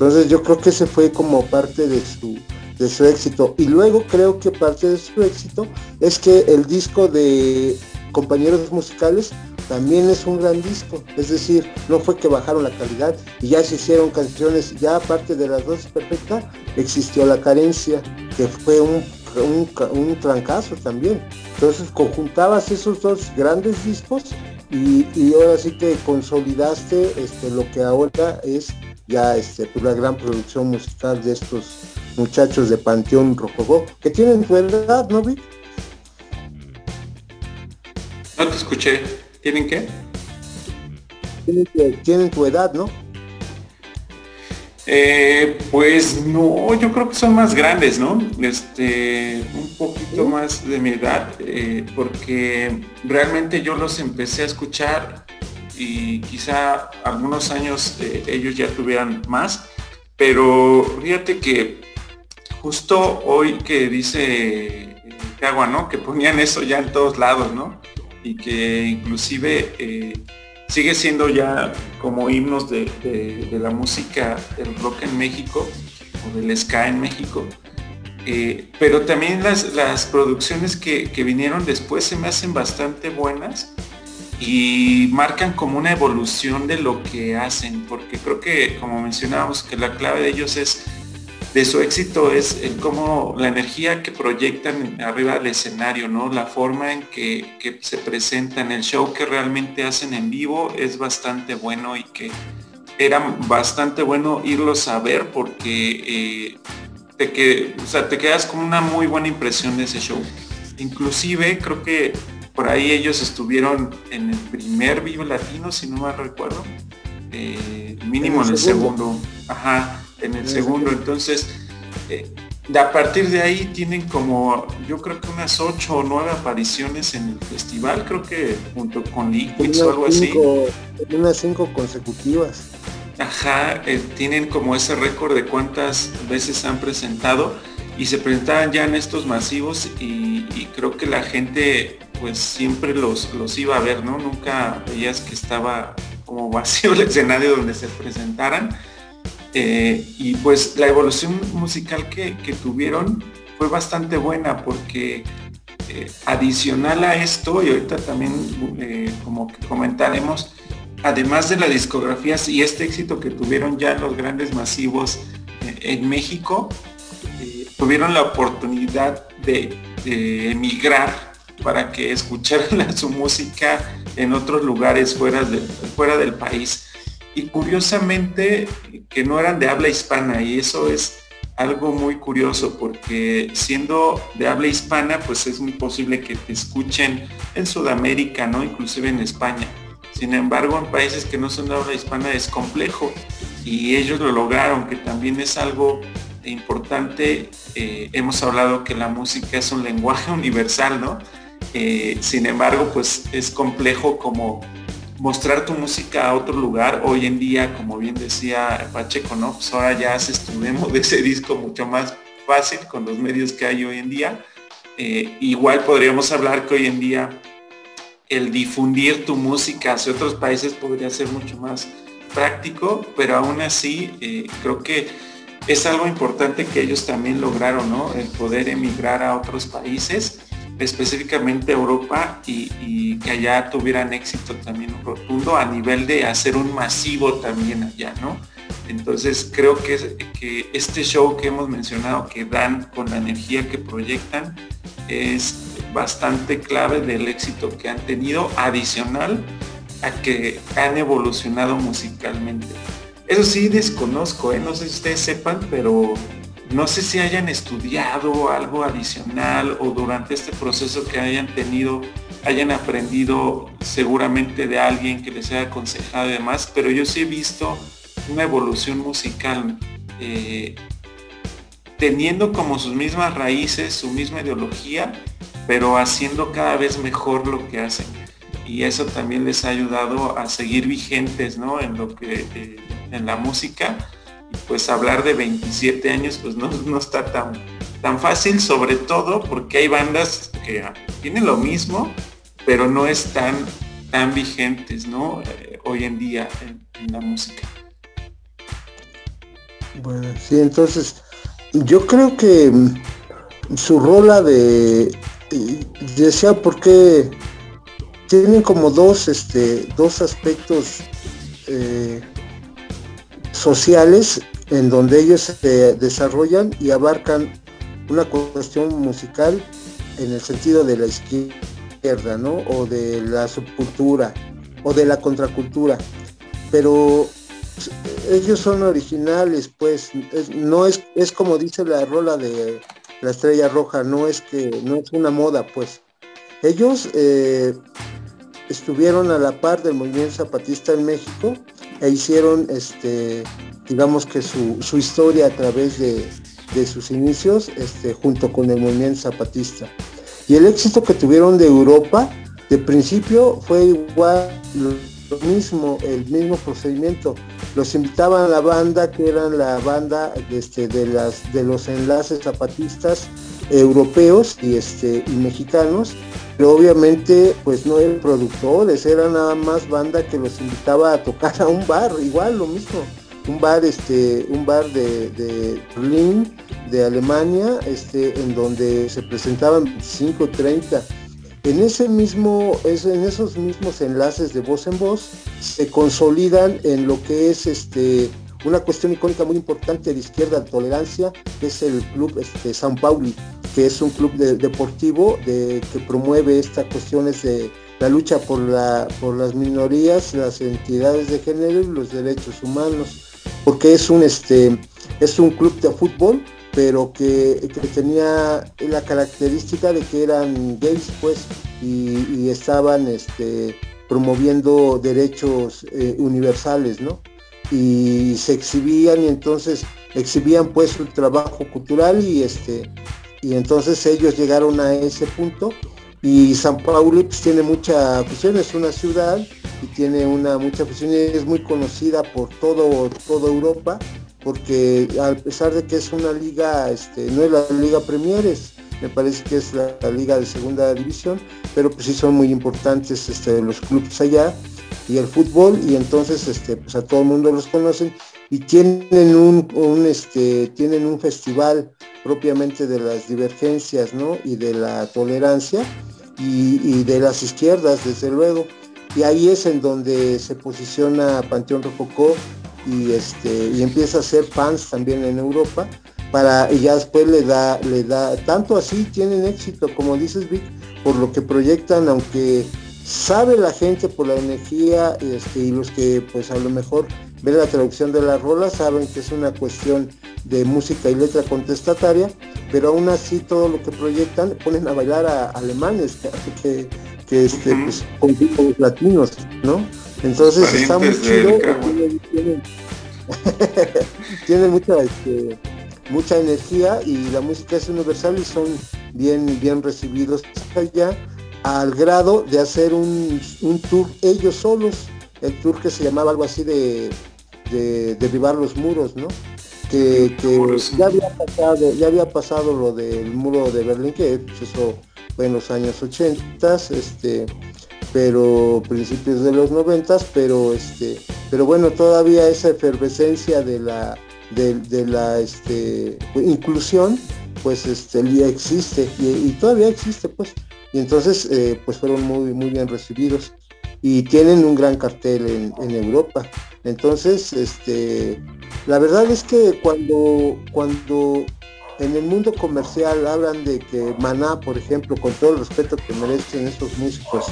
Entonces yo creo que ese fue como parte de su, de su éxito. Y luego creo que parte de su éxito es que el disco de compañeros musicales también es un gran disco. Es decir, no fue que bajaron la calidad y ya se hicieron canciones, ya aparte de las dos perfectas, existió la carencia, que fue un, un, trancazo también. Entonces conjuntabas esos dos grandes discos y, y ahora sí que consolidaste este, lo que ahora es ya este, pues, la gran producción musical de estos muchachos de Panteón Rococó, que tienen tu edad, ¿no, Vic? No te escuché. ¿Tienen qué? Tienen, tu edad, ¿no? Eh, pues no, yo creo que son más grandes, ¿no? Este, un poquito más de mi edad, eh, porque realmente yo los empecé a escuchar y quizá algunos años eh, ellos ya tuvieran más, pero fíjate que justo hoy que dice Cagua, ¿no? Que ponían eso ya en todos lados, ¿no? Y que inclusive sigue siendo ya como himnos de, la música del rock en México o del ska en México. Eh, pero también las, producciones que, vinieron después se me hacen bastante buenas y marcan como una evolución de lo que hacen, porque creo que como mencionábamos que la clave de ellos es de su éxito es el cómo la energía que proyectan arriba del escenario, ¿no? La forma en que, se presentan, el show que realmente hacen en vivo es bastante bueno y que era bastante bueno irlos a ver porque eh, que, te quedas con una muy buena impresión de ese show. Inclusive creo que por ahí ellos estuvieron en el primer Vivo Latino, si no me recuerdo, eh, mínimo en el, segundo. Ajá en el segundo. Entonces, eh, a partir de ahí tienen como, yo creo que unas ocho o nueve apariciones en el festival, creo que junto con Liquids o algo así. Unas cinco consecutivas. Ajá, eh, tienen como ese récord de cuántas veces han presentado y se presentaban ya en estos masivos y, creo que la gente pues siempre los, los iba a ver, ¿no? Nunca veías que estaba como vacío el escenario donde se presentaran eh, y pues la evolución musical que, tuvieron fue bastante buena porque eh, adicional a esto, y ahorita también eh, como que comentaremos, además de las discografías y este éxito que tuvieron ya los grandes masivos en México, tuvieron la oportunidad de, emigrar para que escucharan su música en otros lugares fuera, de, fuera del país y curiosamente que no eran de habla hispana y eso es algo muy curioso porque siendo de habla hispana pues es muy posible que te escuchen en Sudamérica, ¿no? Inclusive en España. Sin embargo, en países que no son de habla hispana es complejo y ellos lo lograron, que también es algo importante. Eh, hemos hablado que la música es un lenguaje universal, ¿no? Eh, sin embargo, pues es complejo como mostrar tu música a otro lugar. Hoy en día, como bien decía Pacheco, ¿no? Pues ahora ya haces tu demo de ese disco mucho más fácil con los medios que hay hoy en día. Eh, igual podríamos hablar que hoy en día el difundir tu música hacia otros países podría ser mucho más práctico, pero aún así eh, creo que es algo importante que ellos también lograron, ¿no? El poder emigrar a otros países específicamente Europa y, que allá tuvieran éxito también rotundo a nivel de hacer un masivo también allá, ¿no? Entonces creo que, que este show que hemos mencionado que dan con la energía que proyectan es bastante clave del éxito que han tenido, adicional a que han evolucionado musicalmente. Eso sí desconozco, ¿eh? no sé si ustedes sepan, pero no sé si hayan estudiado algo adicional o durante este proceso que hayan tenido, hayan aprendido seguramente de alguien que les haya aconsejado y demás, pero yo sí he visto una evolución musical eh, teniendo como sus mismas raíces, su misma ideología, pero haciendo cada vez mejor lo que hacen. Y eso también les ha ayudado a seguir vigentes ¿no? en lo que eh, en la música pues hablar de 27 años pues no, está tan, tan fácil, sobre todo porque hay bandas que tienen lo mismo, pero no están tan vigentes, ¿no? Eh, hoy en día en, la música. Bueno, sí, entonces yo creo que mm, su rola de decía porque tienen como dos este dos aspectos eh, sociales en donde ellos se desarrollan y abarcan una cuestión musical en el sentido de la izquierda, ¿no? O de la subcultura o de la contracultura. Pero ellos son originales, pues no es, es como dice la rola de la estrella roja, no es que no es una moda, pues. Ellos eh, estuvieron a la par del movimiento zapatista en México e hicieron este digamos que su, historia a través de, sus inicios este, junto con el movimiento zapatista. Y el éxito que tuvieron de Europa, de principio fue igual lo mismo, el mismo procedimiento. Los invitaban a la banda, que eran la banda este, de, las, de los enlaces zapatistas europeos y, este, y mexicanos, pero obviamente pues no eran productores, era nada más banda que los invitaba a tocar a un bar, igual lo mismo, un bar, este, un bar de, de Berlín, de Alemania, este, en donde se presentaban 25, 30 en ese mismo, en esos mismos enlaces de voz en voz se consolidan en lo que es este una cuestión icónica muy importante de izquierda de tolerancia, es el club este, San Pauli, que es un club deportivo de, que promueve estas cuestiones de la lucha por, la, por las minorías, las entidades de género y los derechos humanos, porque es un, este, es un club de fútbol pero que, tenía la característica de que eran gays, pues, y, estaban este, promoviendo derechos eh, universales, ¿no? Y se exhibían y entonces exhibían pues su trabajo cultural y este y entonces ellos llegaron a ese punto. Y San Paulo pues, tiene mucha afición, es una ciudad y tiene una mucha afición y es muy conocida por todo toda Europa porque a pesar de que es una liga, este, no es la liga Premier, me parece que es la, liga de segunda división, pero pues sí son muy importantes este, los clubes allá y el fútbol y entonces este, pues a todo el mundo los conocen y tienen un, este, tienen un festival propiamente de las divergencias ¿no? y de la tolerancia y, y de las izquierdas desde luego y ahí es en donde se posiciona Panteón Rococó y este y empieza a hacer fans también en Europa para y ya después le da le da tanto así tienen éxito como dices Vic por lo que proyectan aunque sabe la gente por la energía este, y los que pues a lo mejor ven la traducción de la rola saben que es una cuestión de música y letra contestataria pero aún así todo lo que proyectan ponen a bailar a alemanes que, que, este, pues, con latinos no entonces está muy chido. Tiene, mucha, este, mucha energía y la música es universal y son bien, bien recibidos allá al grado de hacer un, tour ellos solos, el tour que se llamaba algo así de, derribar los muros, ¿no? Que, ya había pasado, ya había pasado lo del muro de Berlín, que pues, eso fue en los años 80, este, pero principios de los noventas, pero este, pero bueno, todavía esa efervescencia de la de, la este, inclusión, pues este, ya existe y, todavía existe, pues. Y entonces, eh, pues fueron muy, muy bien recibidos y tienen un gran cartel en, Europa. Entonces, este, la verdad es que cuando, cuando en el mundo comercial hablan de que Maná, por ejemplo, con todo el respeto que merecen estos músicos,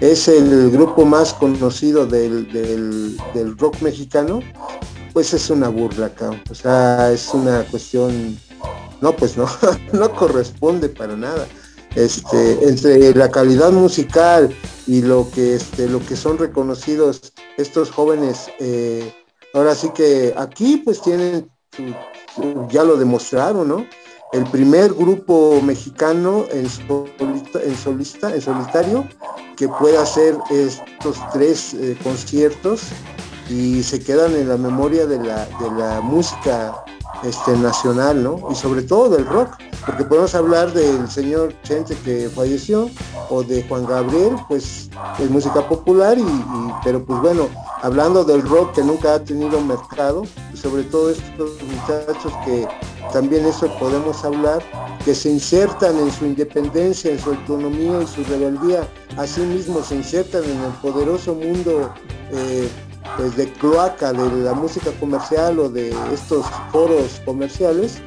es el grupo más conocido del, rock mexicano, pues es una burla acá. O sea, es una cuestión, no, pues no, no corresponde para nada. Este, entre la calidad musical y lo que, este, lo que son reconocidos estos jóvenes, eh, ahora sí que aquí pues tienen, ya lo demostraron, ¿no? el primer grupo mexicano en, solista, en solitario que pueda hacer estos tres eh, conciertos y se quedan en la memoria de la música este, nacional, ¿no? Y sobre todo del rock, porque podemos hablar del señor Chente que falleció o de Juan Gabriel, pues es música popular, y, pero pues bueno, hablando del rock que nunca ha tenido mercado, sobre todo estos muchachos que también eso podemos hablar, que se insertan en su independencia, en su autonomía y su rebeldía, así mismo se insertan en el poderoso mundo eh, pues de cloaca de la música comercial o de estos foros comerciales,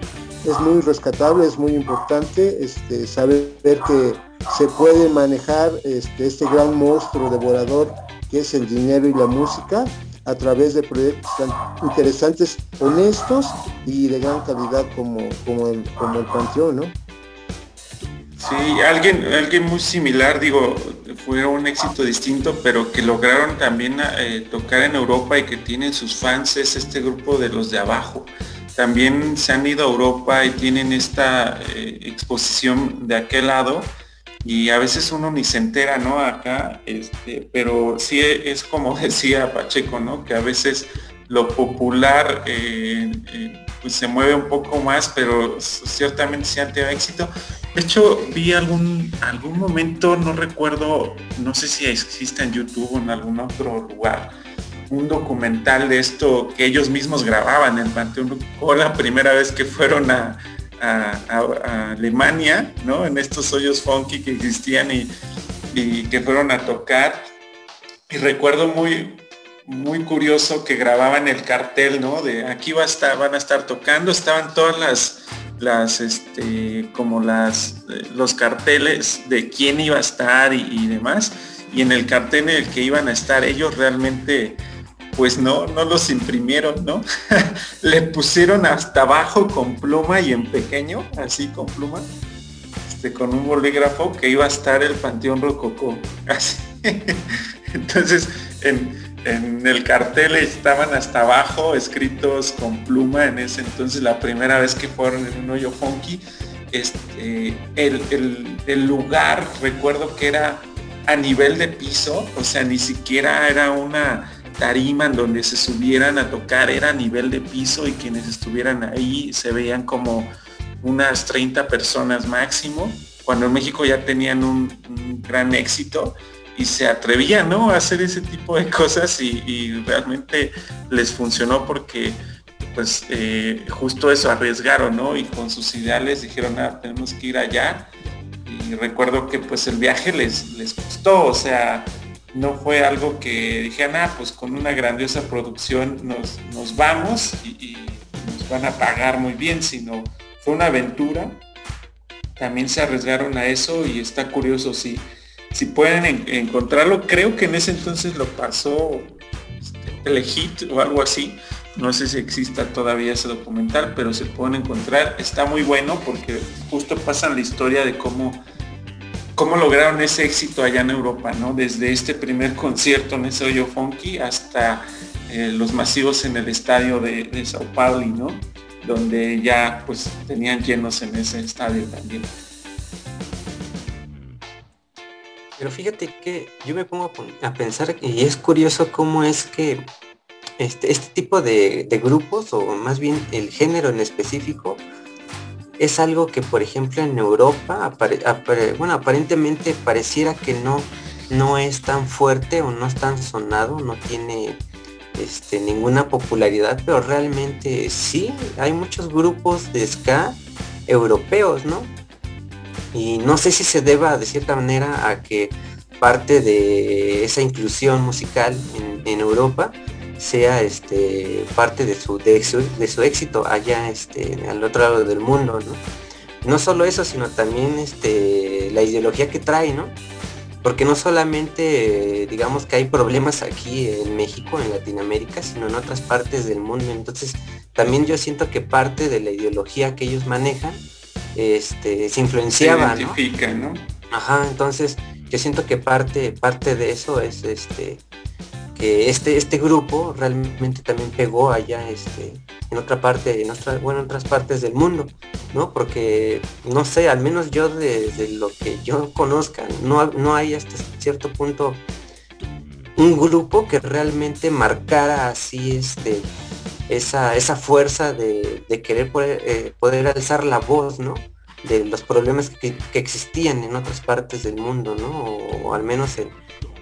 es muy rescatable, es muy importante este, saber que se puede manejar este, este gran monstruo devorador que es el dinero y la música a través de proyectos tan interesantes, honestos y de gran calidad como, como, el, como el Panteón, ¿no? Sí, alguien, alguien muy similar, digo, fue un éxito distinto, pero que lograron también eh, tocar en Europa y que tienen sus fans, es este grupo de los de abajo. También se han ido a Europa y tienen esta eh, exposición de aquel lado y a veces uno ni se entera, ¿no? Acá, este, pero sí es como decía Pacheco, ¿no? Que a veces lo popular eh, pues se mueve un poco más, pero ciertamente sí han tenido éxito. De hecho, vi algún, algún momento, no recuerdo, no sé si existe en YouTube o en algún otro lugar, un documental de esto que ellos mismos grababan en Panteón o la primera vez que fueron a, Alemania, ¿no? En estos hoyos funky que existían y, y que fueron a tocar. Y recuerdo muy, muy curioso que grababan el cartel, ¿no? De aquí va a estar, van a estar tocando, estaban todas las, las, este, como las, los carteles de quién iba a estar y, demás. Y en el cartel en el que iban a estar ellos realmente, pues no, no los imprimieron, ¿no? Le pusieron hasta abajo con pluma y en pequeño, así con pluma, este, con un bolígrafo que iba a estar el Panteón Rococó. Así. Entonces, en, en el cartel estaban hasta abajo escritos con pluma en ese entonces la primera vez que fueron en un hoyo funky. Este el, lugar recuerdo que era a nivel de piso o sea ni siquiera era una tarima en donde se subieran a tocar era a nivel de piso y quienes estuvieran ahí se veían como unas 30 personas máximo cuando en México ya tenían un gran éxito y se atrevían ¿no? a hacer ese tipo de cosas y, realmente les funcionó porque pues eh, justo eso arriesgaron ¿no? y con sus ideales dijeron ah, tenemos que ir allá y recuerdo que pues el viaje les, les costó o sea no fue algo que dijeran ah pues con una grandiosa producción nos, nos vamos y, nos van a pagar muy bien sino fue una aventura también se arriesgaron a eso y está curioso si si pueden encontrarlo, creo que en ese entonces lo pasó este, o algo así. No sé si exista todavía ese documental, pero se pueden encontrar. Está muy bueno porque justo pasan la historia de cómo, cómo lograron ese éxito allá en Europa, ¿no? Desde este primer concierto en ese hoyo funky hasta eh, los masivos en el estadio de, de Sao Paulo, ¿no? Donde ya pues tenían llenos en ese estadio también. Pero fíjate que yo me pongo a pensar y es curioso cómo es que este, este tipo de, grupos, o más bien el género en específico, es algo que, por ejemplo, en Europa, bueno, aparentemente pareciera que no, no es tan fuerte o no es tan sonado, no tiene este, ninguna popularidad, pero realmente sí, hay muchos grupos de ska europeos, ¿no? Y no sé si se deba de cierta manera a que parte de esa inclusión musical en, Europa sea este parte de su, de su, éxito allá este al otro lado del mundo no no solo eso sino también este la ideología que trae no porque no solamente digamos que hay problemas aquí en México en Latinoamérica sino en otras partes del mundo. Entonces también yo siento que parte de la ideología que ellos manejan este, se influenciaba. ¿no? Ajá, entonces yo siento que parte, parte de eso es este que este, este grupo realmente también pegó allá este, en otra parte, en otra, bueno, en otras partes del mundo, ¿no? Porque, no sé, al menos yo desde lo que yo conozca, no, no hay hasta cierto punto un grupo que realmente marcara así este esa, esa fuerza de, querer eh, poder, alzar la voz, ¿no? De los problemas que, existían en otras partes del mundo, ¿no? O, al menos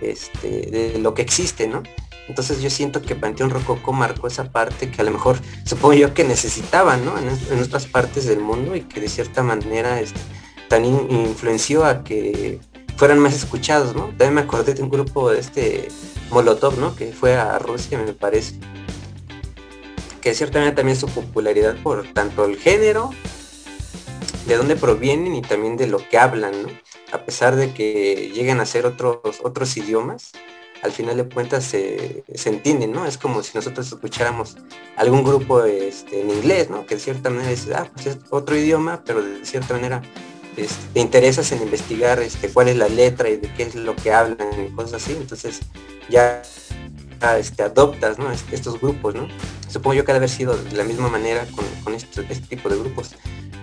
este, de lo que existe, ¿no? Entonces yo siento que Panteón Rococo marcó esa parte que a lo mejor supongo yo que necesitaban, ¿no? En, otras partes del mundo y que de cierta manera este, también influenció a que fueran más escuchados, ¿no? También me acordé de un grupo de este Molotov, ¿no? Que fue a Rusia, me parece que ciertamente también su popularidad por tanto el género, de dónde provienen y también de lo que hablan, ¿no? A pesar de que lleguen a ser otros, otros idiomas, al final de cuentas se, se entienden, ¿no? Es como si nosotros escucháramos algún grupo este, en inglés, ¿no? Que de cierta manera es, ah, pues es otro idioma, pero de cierta manera este, te interesas en investigar este, cuál es la letra y de qué es lo que hablan y cosas así, entonces ya este, adoptas estos grupos. Supongo yo que ha de haber sido de la misma manera con, este, este, tipo de grupos.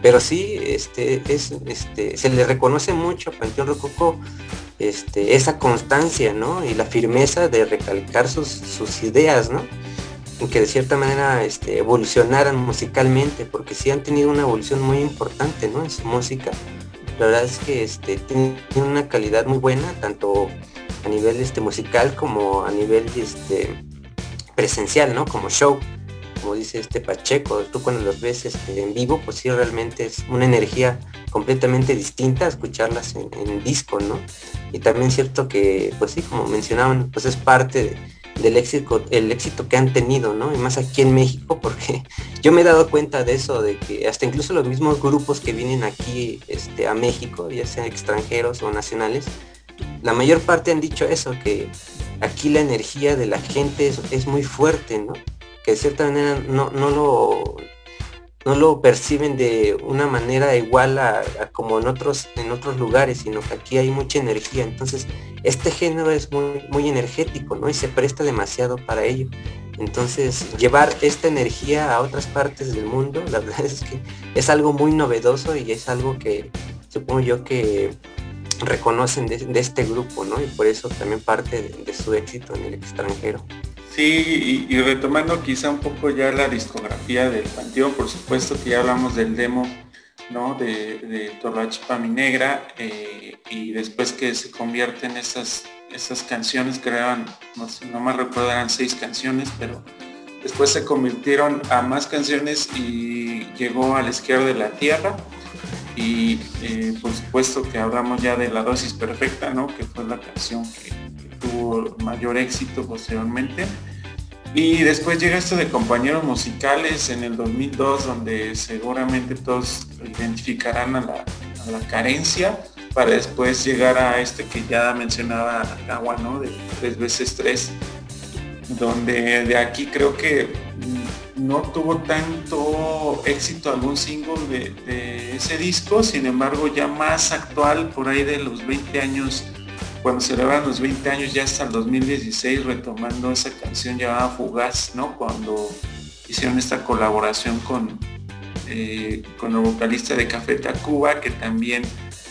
Pero sí, este, es, este, se le reconoce mucho a Panteón Rococo este, esa constancia, ¿no? Y la firmeza de recalcar sus, sus ideas, ¿no? que de cierta manera este, evolucionaran musicalmente, porque sí han tenido una evolución muy importante ¿no? en su música. La verdad es que este, tiene una calidad muy buena, tanto a nivel este, musical como a nivel este, presencial, ¿no? Como show, como dice este Pacheco, tú cuando los ves este, en vivo, pues sí realmente es una energía completamente distinta escucharlas en, en disco, ¿no? Y también cierto que, pues sí, como mencionaban, pues es parte de, del éxito, el éxito que han tenido, ¿no? Y más aquí en México, porque yo me he dado cuenta de eso, de que hasta incluso los mismos grupos que vienen aquí este, a México, ya sean extranjeros o nacionales, la mayor parte han dicho eso, que aquí la energía de la gente es, muy fuerte, ¿no? Que de cierta manera no, no lo no lo perciben de una manera igual a, como en otros en otros lugares sino que aquí hay mucha energía. Entonces este género es muy muy energético no y se presta demasiado para ello. Entonces llevar esta energía a otras partes del mundo la verdad es que es algo muy novedoso y es algo que supongo yo que reconocen de, este grupo no y por eso también parte de su éxito en el extranjero Sí, y, retomando quizá un poco ya la discografía del Panteón, por supuesto que ya hablamos del demo ¿no? de, de Torrachipa Mi Negra eh, y después que se convierten esas, esas canciones que eran, no, sé, no más recuerdo, eran seis canciones, pero después se convirtieron a más canciones y llegó a la izquierda de la tierra y eh, por supuesto que hablamos ya de la dosis perfecta, ¿no? que fue la canción que tuvo mayor éxito posteriormente. Y después llega esto de compañeros musicales en el 2002, donde seguramente todos identificarán a la, carencia, para después llegar a este que ya mencionaba Agua, ¿no? De tres veces tres, donde de aquí creo que no tuvo tanto éxito algún single de, de ese disco, sin embargo ya más actual, por ahí de los 20 años cuando celebran los 20 años ya hasta el 2016 retomando esa canción llamada Fugaz, ¿no? Cuando hicieron esta colaboración con, eh, con el vocalista de Café Tacuba, que también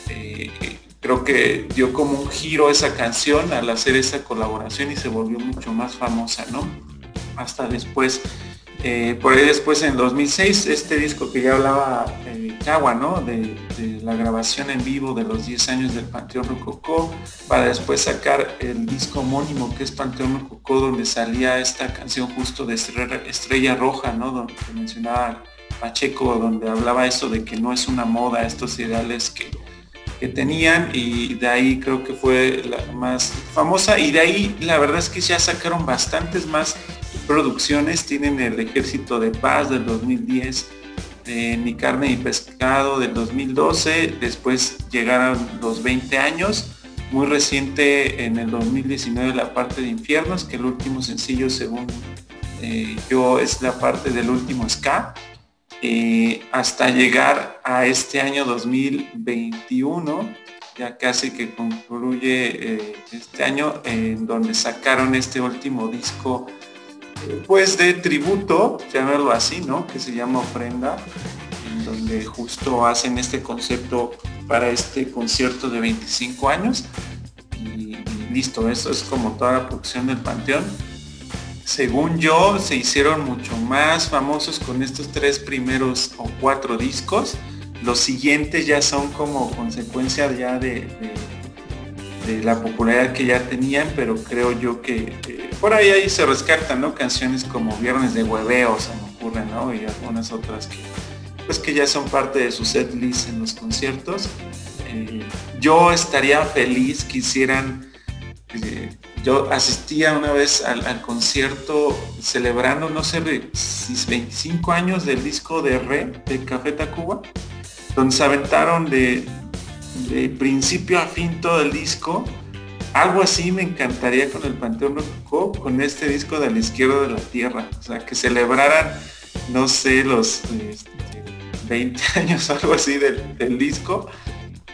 eh, creo que dio como un giro esa canción al hacer esa colaboración y se volvió mucho más famosa, ¿no? Hasta después eh, por ahí después en 2006 este disco que ya hablaba eh, ¿no? De, la grabación en vivo de los 10 años del Panteón Rococó, para después sacar el disco homónimo que es Panteón Rococó, donde salía esta canción justo de Estrella, Roja, ¿no? Donde mencionaba Pacheco, donde hablaba eso de que no es una moda, estos ideales que, que tenían y de ahí creo que fue la más famosa y de ahí la verdad es que ya sacaron bastantes más producciones tienen El Ejército de Paz del 2010, Ni Carne ni Pescado del 2012, después llegaron los 20 años, muy reciente en el 2019 La parte de Infiernos, que el último sencillo según eh, yo es la parte del último ska, eh, hasta llegar a este año 2021, ya casi que concluye eh, este año, en donde sacaron este último disco pues de tributo, llamarlo así, ¿no? Que se llama ofrenda, en donde justo hacen este concepto para este concierto de 25 años. Y, listo, eso es como toda la producción del Panteón. Según yo, se hicieron mucho más famosos con estos tres primeros o cuatro discos. Los siguientes ya son como consecuencia ya de la popularidad que ya tenían, pero creo yo que por ahí, ahí se rescatan, ¿no? Canciones como Viernes de Hueveo se me ocurren, ¿no? Y algunas otras que, pues que ya son parte de su set list en los conciertos. Eh, yo estaría feliz que hicieran, eh, yo asistía una vez al, concierto celebrando, no sé, 25 años del disco de Re de Café Tacuba, donde se aventaron de, de principio a fin todo el disco. Algo así me encantaría con el Panteón Rococó, con este disco de la izquierda de la tierra. O sea, que celebraran, no sé, los 20 este, años, algo así del, disco.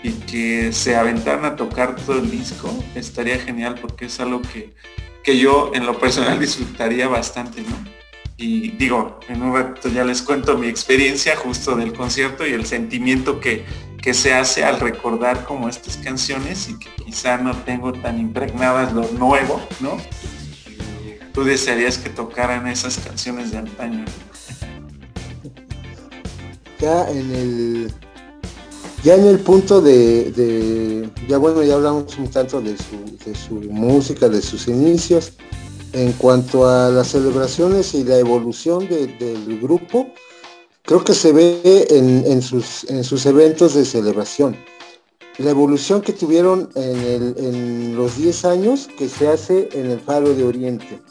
y que se aventaran a tocar todo el disco, estaría genial porque es algo que, que yo en lo personal disfrutaría bastante, ¿no? Y digo, en un rato ya les cuento mi experiencia justo del concierto y el sentimiento que, que se hace al recordar como estas canciones y que quizá no tengo tan impregnadas lo nuevo, ¿no? Tú desearías que tocaran esas canciones de antaño. Ya en el ya en el punto de, ya bueno, ya hablamos un tanto de su, de su música, de sus inicios. En cuanto a las celebraciones y la evolución del grupo, creo que se ve en, sus, en sus eventos de celebración. La evolución que tuvieron en, los 10 años que se hace en el Faro de Oriente.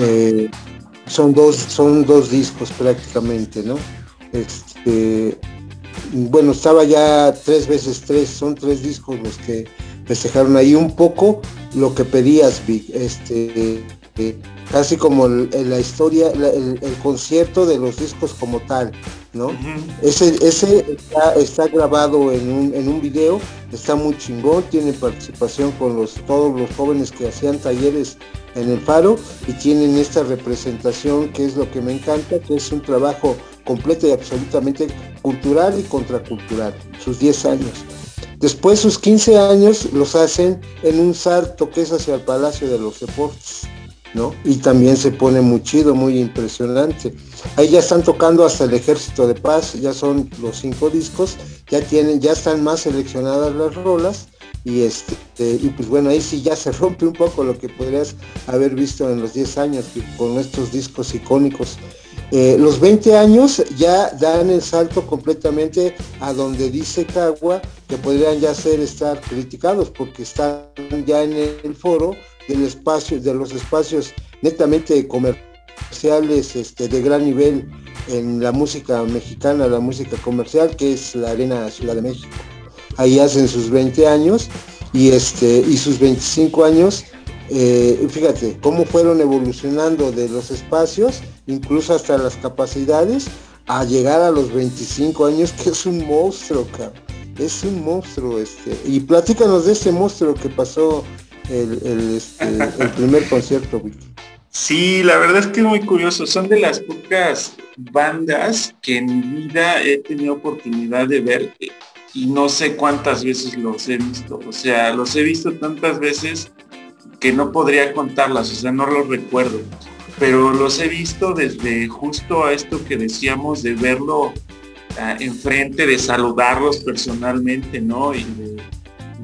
Eh, son, dos, son dos discos prácticamente, ¿no? Este, bueno, estaba ya tres veces tres, son tres discos los que festejaron ahí un poco lo que pedías, Vic, este, casi como la historia, el, concierto de los discos como tal, ¿no? Ese, ese está, grabado en un, en un video, está muy chingón, tiene participación con los, todos los jóvenes que hacían talleres en el faro y tienen esta representación que es lo que me encanta, que es un trabajo completo y absolutamente cultural y contracultural, sus 10 años. Después sus 15 años los hacen en un salto que es hacia el Palacio de los Deportes, Y también se pone muy chido, muy impresionante. Ahí ya están tocando hasta el Ejército de Paz, ya son los cinco discos, ya tienen, ya están más seleccionadas las rolas y este y pues bueno ahí sí ya se rompe un poco lo que podrías haber visto en los 10 años con estos discos icónicos eh, los 20 años ya dan el salto completamente a donde dice Cagua que podrían ya ser estar criticados porque están ya en el foro del espacio, de los espacios netamente comerciales este, de gran nivel en la música mexicana, la música comercial, que es la Arena Ciudad de México. Ahí hacen sus 20 años y, este, y sus 25 años eh, fíjate cómo fueron evolucionando de los espacios, incluso hasta las capacidades, a llegar a los 25 años, que es un monstruo, cabrón. Es un monstruo este. Y platícanos de ese monstruo que pasó el, el, este, primer concierto, Sí, la verdad es que es muy curioso. Son de las pocas bandas que en mi vida he tenido oportunidad de ver y no sé cuántas veces los he visto. O sea, los he visto tantas veces que no podría contarlas, o sea, no los recuerdo, pero los he visto desde justo a esto que decíamos de verlo ah, enfrente, de saludarlos personalmente, ¿no? Y de,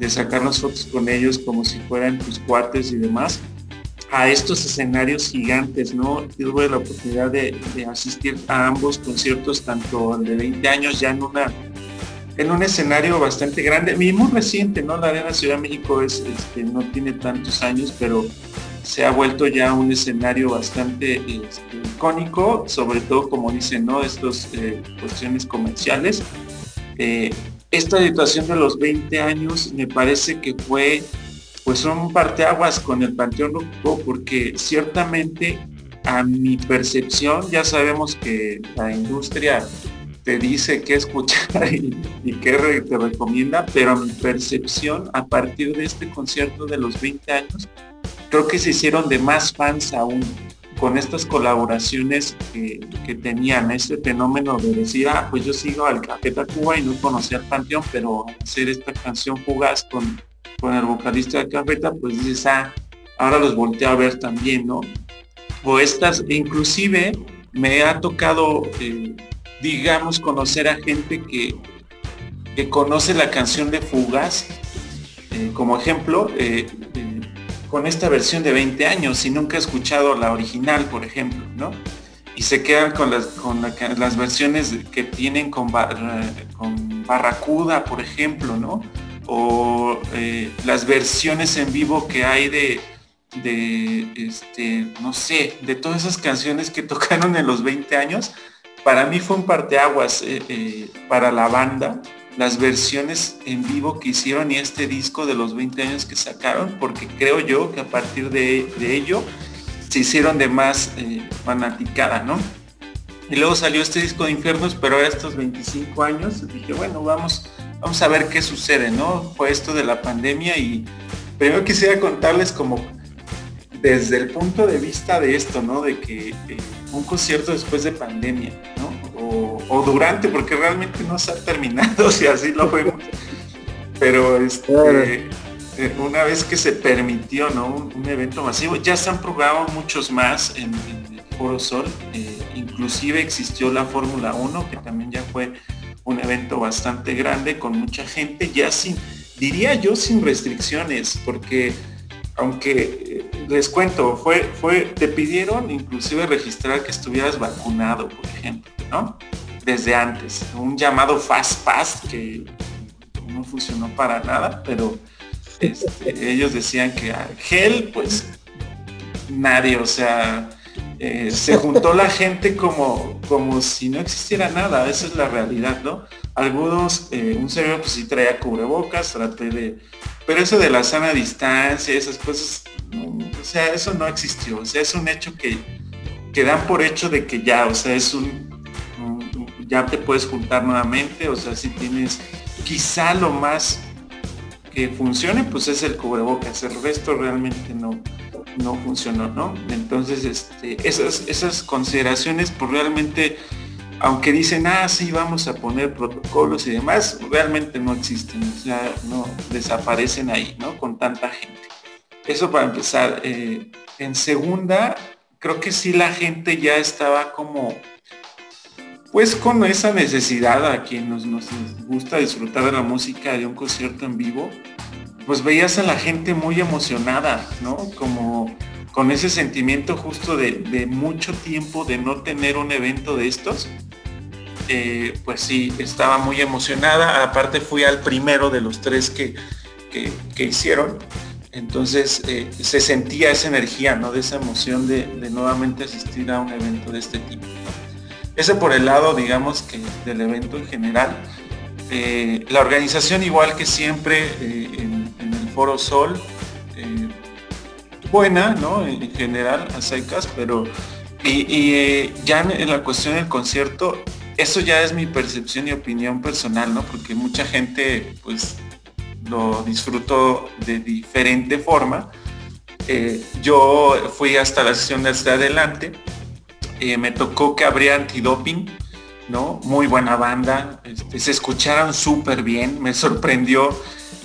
de sacarnos fotos con ellos como si fueran tus cuates y demás a estos escenarios gigantes, ¿no? Tuve la oportunidad de, de, asistir a ambos conciertos, tanto el de 20 años ya en una en un escenario bastante grande, y muy reciente, ¿no? La Arena Ciudad de México es, este, no tiene tantos años, pero se ha vuelto ya un escenario bastante este, icónico, sobre todo como dicen, ¿no? Estas eh, cuestiones comerciales. Eh, esta situación de los 20 años me parece que fue pues un parteaguas con el Panteón Rococó porque ciertamente a mi percepción ya sabemos que la industria te dice qué escuchar y, qué te recomienda, pero mi percepción a partir de este concierto de los 20 años, creo que se hicieron de más fans aún con estas colaboraciones que, tenían, este fenómeno de decir, ah, pues yo sigo al Café Tacuba y no conocía al Panteón, pero hacer esta canción fugaz con, con el vocalista de Cafeta, pues dices, ah, ahora los volteé a ver también, ¿no? O estas, inclusive me ha tocado eh, digamos, conocer a gente que, que conoce la canción de Fugas, eh, como ejemplo, eh, con esta versión de 20 años y nunca he escuchado la original, por ejemplo, ¿no? Y se quedan con las, con las versiones que tienen con, con Barracuda, por ejemplo, ¿no? O las versiones en vivo que hay de, de, este, no sé, de todas esas canciones que tocaron en los 20 años, para mí fue un parteaguas eh, eh, para la banda, las versiones en vivo que hicieron y este disco de los 20 años que sacaron, porque creo yo que a partir de, ello se hicieron de más eh, fanaticada, ¿no? Y luego salió este disco de Infiernos, pero a estos 25 años dije, bueno, vamos, vamos a ver qué sucede, ¿no? Fue esto de la pandemia y primero quisiera contarles como desde el punto de vista de esto, ¿no? De que eh, un concierto después de pandemia, ¿no? O, durante, porque realmente no se ha terminado, si así lo vemos. Pero este, eh, una vez que se permitió, ¿no? Un, evento masivo, ya se han programado muchos más en, el Foro Sol. Eh, inclusive existió la Fórmula 1, que también ya fue un evento bastante grande con mucha gente, ya sin, diría yo, sin restricciones, porque aunque eh, les cuento, fue, fue, te pidieron inclusive registrar que estuvieras vacunado, por ejemplo, ¿no? Desde antes, un llamado Fast Pass que no funcionó para nada, pero este, ellos decían que gel, pues nadie, o sea, eh, se juntó la gente como, como si no existiera nada, esa es la realidad, ¿no? Algunos, eh, un servidor pues sí traía cubrebocas, traté de pero eso de la sana distancia, esas cosas, o sea, eso no existió. O sea, es un hecho que, que dan por hecho de que ya, o sea, es un, ya te puedes juntar nuevamente, o sea, si tienes quizá lo más que funcione, pues es el cubrebocas, el resto realmente no, no funcionó, ¿no? Entonces, este, esas, esas consideraciones, pues realmente aunque dicen, ah, sí, vamos a poner protocolos y demás, realmente no existen, o sea, no desaparecen ahí, ¿no? Con tanta gente. Eso para empezar. Eh, en segunda, creo que sí la gente ya estaba como, pues con esa necesidad a quien nos, gusta disfrutar de la música de un concierto en vivo, pues veías a la gente muy emocionada, ¿no? Como con ese sentimiento justo de, mucho tiempo de no tener un evento de estos eh, pues sí, estaba muy emocionada. Aparte fui al primero de los tres que, hicieron. Entonces eh, se sentía esa energía, ¿no? De esa emoción de, nuevamente asistir a un evento de este tipo. Ese por el lado, digamos, que del evento en general. Eh, la organización, igual que siempre en, el Foro Sol, buena, ¿no? En general, a secas, pero y, ya en la cuestión del concierto, eso ya es mi percepción y opinión personal, ¿no? Porque mucha gente, pues, lo disfrutó de diferente forma. Eh, yo fui hasta la sesión de hasta adelante. Eh, me tocó que habría antidoping, ¿no? Muy buena banda. Este, se escucharon súper bien. Me sorprendió.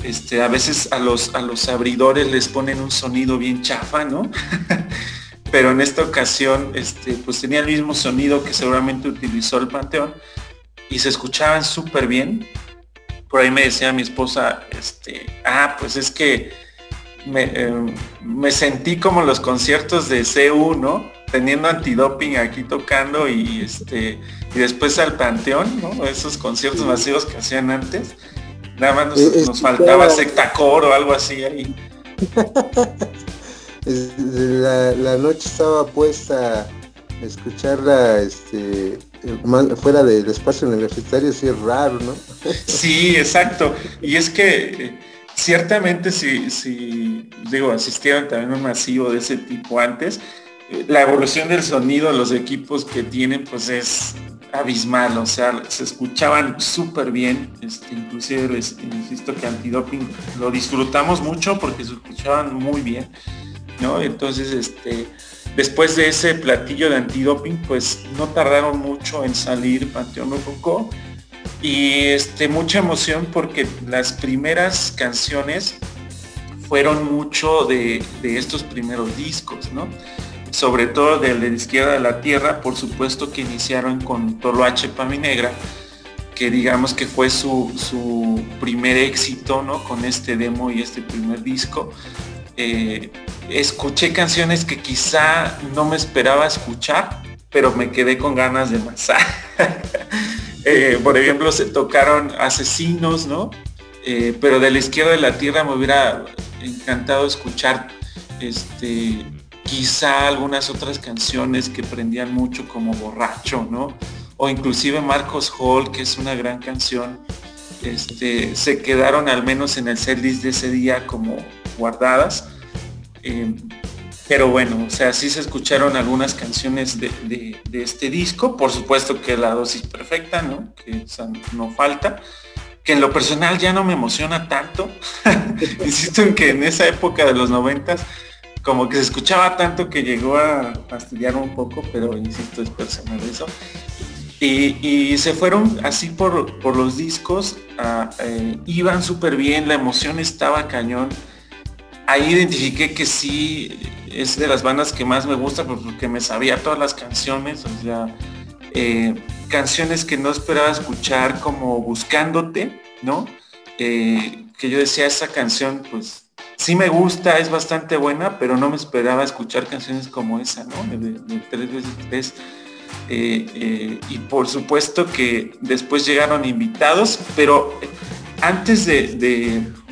Este, a veces a los, a los abridores les ponen un sonido bien chafa, ¿no? pero en esta ocasión este, pues tenía el mismo sonido que seguramente utilizó el Panteón y se escuchaban súper bien. Por ahí me decía mi esposa, este, ah, pues es que me, em, sentí como los conciertos de CU, ¿no? Teniendo antidoping aquí tocando y este y después al Panteón, ¿no? Esos conciertos masivos que hacían antes. Nada más nos, eh, nos faltaba sectacor o algo así ahí. la, noche estaba puesta a escucharla este, fuera del espacio universitario, sí es raro, ¿no? Sí, exacto. Y es que eh, ciertamente si, si digo, asistieron también un masivo de ese tipo antes, la evolución del sonido, los equipos que tienen, pues es abismal, o sea, se escuchaban súper bien, este, inclusive les insisto que antidoping lo disfrutamos mucho porque se escuchaban muy bien ¿no? Entonces, este, después de ese platillo de antidoping, pues no tardaron mucho en salir Panteón Rococó y este, mucha emoción porque las primeras canciones fueron mucho de, estos primeros discos, ¿no? Sobre todo de la izquierda de la tierra, por supuesto que iniciaron con Toloache Negra, que digamos que fue su, su primer éxito, ¿no? Con este demo y este primer disco. Eh, escuché canciones que quizá no me esperaba escuchar, pero me quedé con ganas de más. Eh, por ejemplo, se tocaron Asesinos, ¿no? Eh, pero de la izquierda de la tierra me hubiera encantado escuchar este, quizá algunas otras canciones que prendían mucho como Borracho, ¿no? O inclusive Marcos Hall, que es una gran canción. Este, se quedaron al menos en el setlist de ese día como guardadas. Eh, pero bueno, o sea, sí se escucharon algunas canciones de, este disco, por supuesto que la dosis perfecta, ¿no? Que no falta. que en lo personal ya no me emociona tanto. Insisto en que en esa época de los noventas, como que se escuchaba tanto que llegó a fastidiar un poco, pero insisto, es personal eso. Y, se fueron así por, por los discos, eh, iban súper bien, la emoción estaba cañón. Ahí identifiqué que sí es de las bandas que más me gusta porque me sabía todas las canciones, o sea, eh, canciones que no esperaba escuchar como Buscándote, ¿no? Eh, que yo decía, esa canción, pues sí me gusta, es bastante buena, pero no me esperaba escuchar canciones como esa, ¿no? De, tres veces tres. Eh, eh, y por supuesto que después llegaron invitados, pero antes de,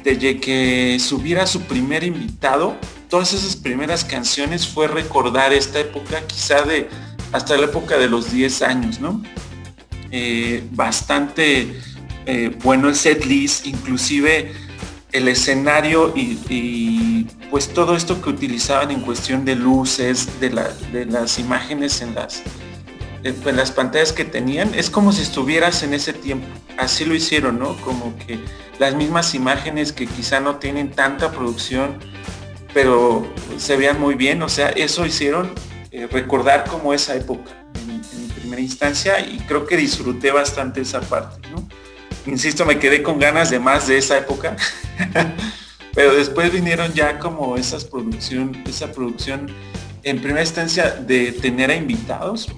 de, que subiera su primer invitado, todas esas primeras canciones fue recordar esta época, quizá de hasta la época de los 10 años, ¿no? bastante eh, bueno el set list, inclusive el escenario y, pues todo esto que utilizaban en cuestión de luces, de, las imágenes en las, en las pantallas que tenían, es como si estuvieras en ese tiempo. Así lo hicieron, ¿no? Como que las mismas imágenes que quizá no tienen tanta producción, pero se vean muy bien, o sea, eso hicieron eh, recordar como esa época en, en primera instancia y creo que disfruté bastante esa parte, ¿no? Insisto, me quedé con ganas de más de esa época. Pero después vinieron ya como esas producción, esa producción en primera instancia de tener a invitados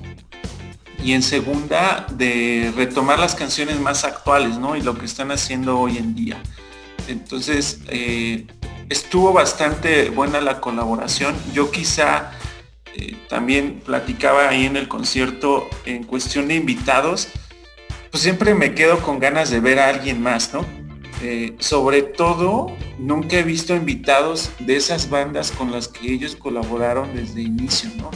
y en segunda de retomar las canciones más actuales, ¿no? Y lo que están haciendo hoy en día. Entonces, eh, estuvo bastante buena la colaboración. Yo quizá eh, también platicaba ahí en el concierto en cuestión de invitados pues siempre me quedo con ganas de ver a alguien más, ¿no? Eh, sobre todo, nunca he visto invitados de esas bandas con las que ellos colaboraron desde inicio, ¿no?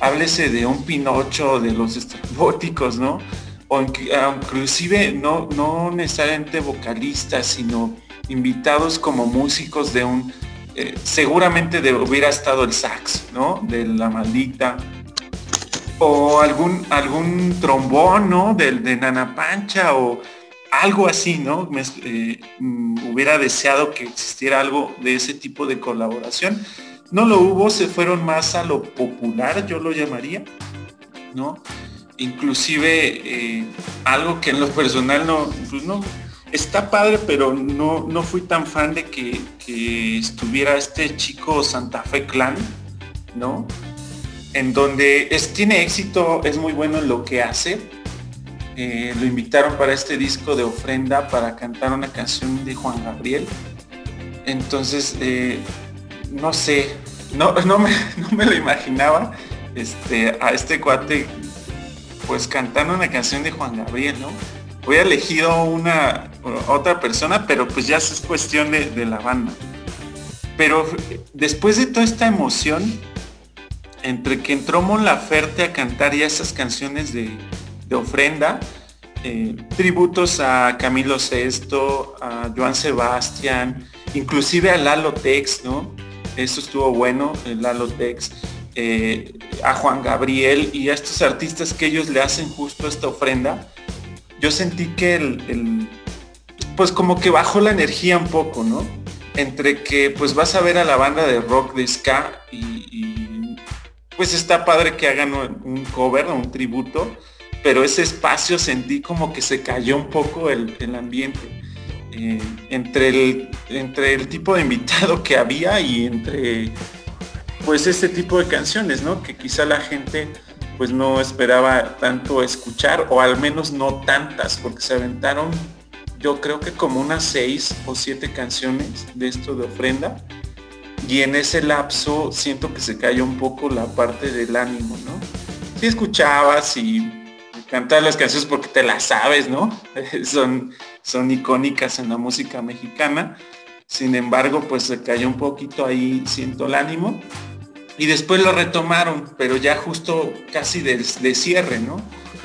Háblese de un Pinocho, de los estrambóticos, ¿no? O inclusive no, no necesariamente vocalistas, sino invitados como músicos de un, eh, seguramente de, hubiera estado el sax, ¿no? De la maldita, o algún, algún trombón, ¿no? De, de Nana Pancha o algo así, ¿no? Me, eh, mm, hubiera deseado que existiera algo de ese tipo de colaboración. No lo hubo, se fueron más a lo popular, yo lo llamaría, ¿no? Inclusive eh, algo que en lo personal no, pues no, está padre, pero no, no fui tan fan de que estuviera este chico Santa Fe Clan, ¿no? En donde tiene éxito, es muy bueno en lo que hace. Eh, lo invitaron para este disco de ofrenda para cantar una canción de Juan Gabriel. Entonces, eh, no sé, no, no, me, no me lo imaginaba este, a este cuate pues cantando una canción de Juan Gabriel, ¿no? Voy a elegido una otra persona, pero pues ya es cuestión de la banda. Pero después de toda esta emoción, entre que entró Mon Laferte a cantar ya esas canciones de, ofrenda, eh, tributos a Camilo Sesto, a Joan Sebastián, inclusive a Lalo Tex, ¿no? Eso estuvo bueno, el Lalo Tex, eh, a Juan Gabriel y a estos artistas que ellos le hacen justo esta ofrenda. Yo sentí que el, pues como que bajó la energía un poco, ¿no? Entre que pues vas a ver a la banda de rock de ska y pues está padre que hagan un cover o un tributo, pero ese espacio sentí como que se cayó un poco el, ambiente. Eh, entre, el, entre el tipo de invitado que había y entre pues este tipo de canciones, ¿no? Que quizá la gente pues no esperaba tanto escuchar o al menos no tantas porque se aventaron yo creo que como unas seis o siete canciones de esto de ofrenda y en ese lapso siento que se cayó un poco la parte del ánimo, ¿no? Si escuchabas y cantar las canciones porque te las sabes, ¿no? son, son icónicas en la música mexicana. Sin embargo, pues se cayó un poquito ahí, siento el ánimo. Y después lo retomaron, pero ya justo casi de, cierre, ¿no?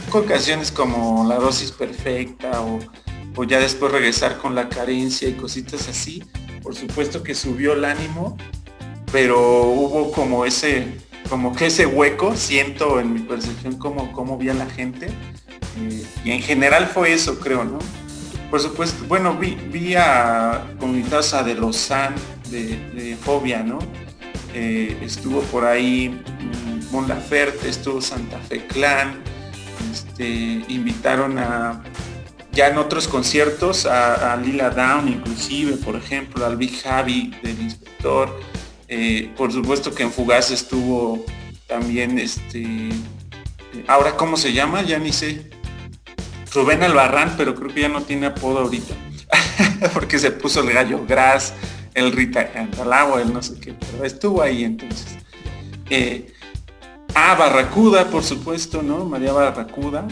Con canciones como La dosis perfecta o, o ya después regresar con la carencia y cositas así por supuesto que subió el ánimo, pero hubo como ese, como que ese hueco, siento en mi percepción como, como vi a la gente. Y en general fue eso, creo, ¿no? Por supuesto, bueno, vi, vi a Comunitaza de Lausanne, de, de Fobia, ¿no? Eh, estuvo por ahí mm, Mon Laferte, estuvo Santa Fe Clan, este, invitaron a ya en otros conciertos a, Lila Down inclusive, por ejemplo, al Big Javi del inspector. Eh, por supuesto que en Fugaz estuvo también este. Ahora cómo se llama, ya ni sé. Rubén Albarrán, pero creo que ya no tiene apodo ahorita. Porque se puso el gallo Gras, el Rita Cantalagua, el no sé qué, pero estuvo ahí entonces. Eh, ah, Barracuda, por supuesto, ¿no? María Barracuda.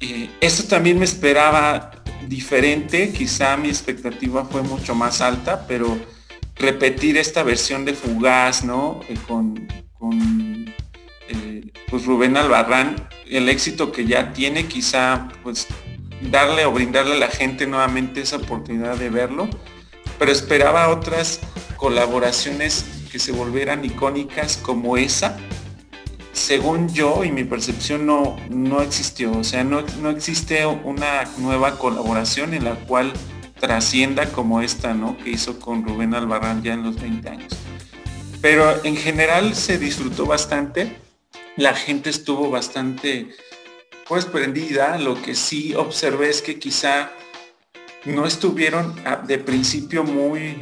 Eh, esto también me esperaba diferente, quizá mi expectativa fue mucho más alta, pero repetir esta versión de Fugaz, ¿no? Eh, con, eh, pues Rubén Albarrán, el éxito que ya tiene, quizá pues darle o brindarle a la gente nuevamente esa oportunidad de verlo, pero esperaba otras colaboraciones que se volvieran icónicas como esa, según yo y mi percepción no, no existió, o sea, no, no existe una nueva colaboración en la cual trascienda como esta, ¿no? Que hizo con Rubén Albarrán ya en los 20 años. Pero en general se disfrutó bastante, la gente estuvo bastante pues prendida, lo que sí observé es que quizá no estuvieron de principio muy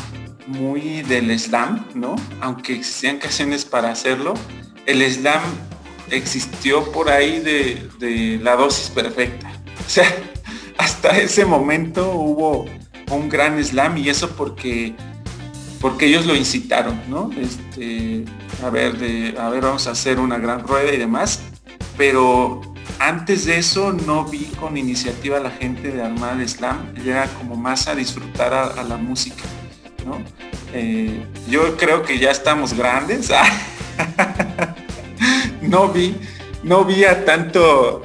muy del slam, ¿no? Aunque existían canciones para hacerlo, el slam existió por ahí de, la dosis perfecta. O sea, hasta ese momento hubo un gran slam y eso porque porque ellos lo incitaron, ¿no? Este, a ver, de, a ver, vamos a hacer una gran rueda y demás. Pero antes de eso no vi con iniciativa a la gente de armar el slam, era como más a disfrutar a, la música, ¿no? Eh, yo creo que ya estamos grandes. no vi, no vi a tanto,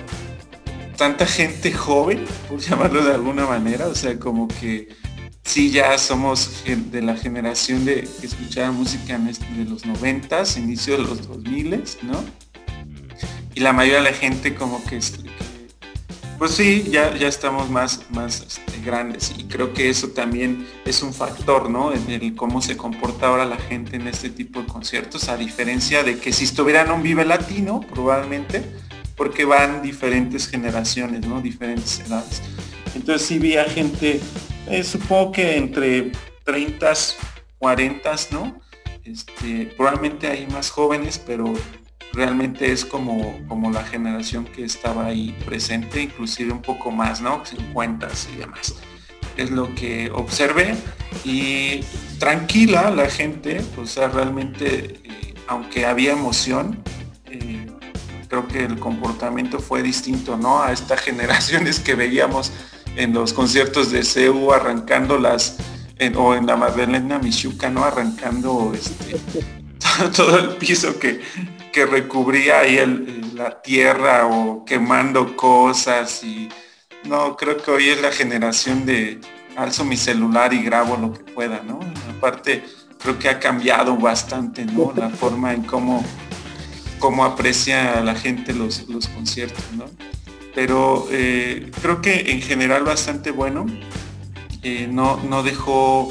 tanta gente joven, por llamarlo de alguna manera, o sea, como que sí ya somos de la generación de que escuchaba música de los noventas, inicio de los 2000, ¿no? Y la mayoría de la gente como que, pues sí, ya, ya estamos más, más este, grandes y creo que eso también es un factor, ¿no? En el cómo se comporta ahora la gente en este tipo de conciertos, a diferencia de que si estuvieran un Vive Latino, probablemente, porque van diferentes generaciones, ¿no? Diferentes edades. Entonces sí vi a gente, eh, supongo que entre 30, 40, ¿no? Este, probablemente hay más jóvenes, pero realmente es como, como la generación que estaba ahí presente, inclusive un poco más, ¿no? 50 y demás. Es lo que observé y tranquila la gente, o sea, realmente, eh, aunque había emoción, eh, creo que el comportamiento fue distinto, ¿no? A estas generaciones que veíamos en los conciertos de CEU arrancando las, o en la Magdalena Michuca, ¿no? Arrancando este, todo el piso que, que recubría ahí la tierra o quemando cosas y no, creo que hoy es la generación de alzo mi celular y grabo lo que pueda, ¿no? Aparte, creo que ha cambiado bastante, ¿no? La forma en cómo, cómo aprecia la gente los, los conciertos, ¿no? Pero eh, creo que en general bastante bueno. Eh, no, no dejó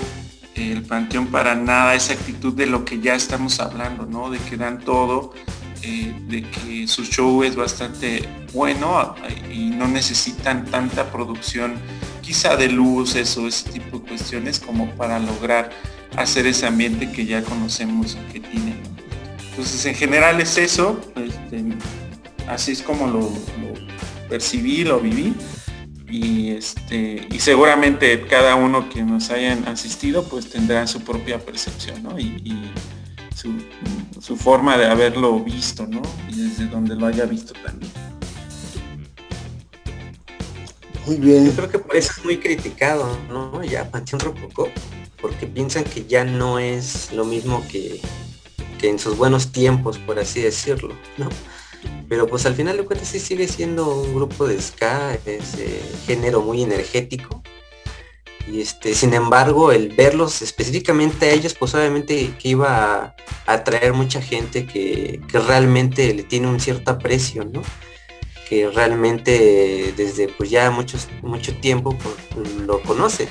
el Panteón para nada esa actitud de lo que ya estamos hablando, ¿no? De que dan todo, eh, de que su show es bastante bueno y no necesitan tanta producción, quizá de luces o ese tipo de cuestiones como para lograr hacer ese ambiente que ya conocemos que tiene. Entonces en general es eso, este, así es como lo percibí, lo viví y este y seguramente cada uno que nos hayan asistido pues tendrá su propia percepción ¿no? y, su, forma de haberlo visto ¿no? y desde donde lo haya visto también muy bien yo creo que por eso es muy criticado no ya Panteón Rococó porque piensan que ya no es lo mismo que, que en sus buenos tiempos por así decirlo no pero pues al final de cuentas sí sigue siendo un grupo de ska, ese género muy energético. Y este, sin embargo, el verlos específicamente a ellos, pues obviamente que iba a atraer mucha gente que, realmente le tiene un cierto aprecio, ¿no? que realmente desde pues ya muchos, mucho tiempo pues, lo conocen,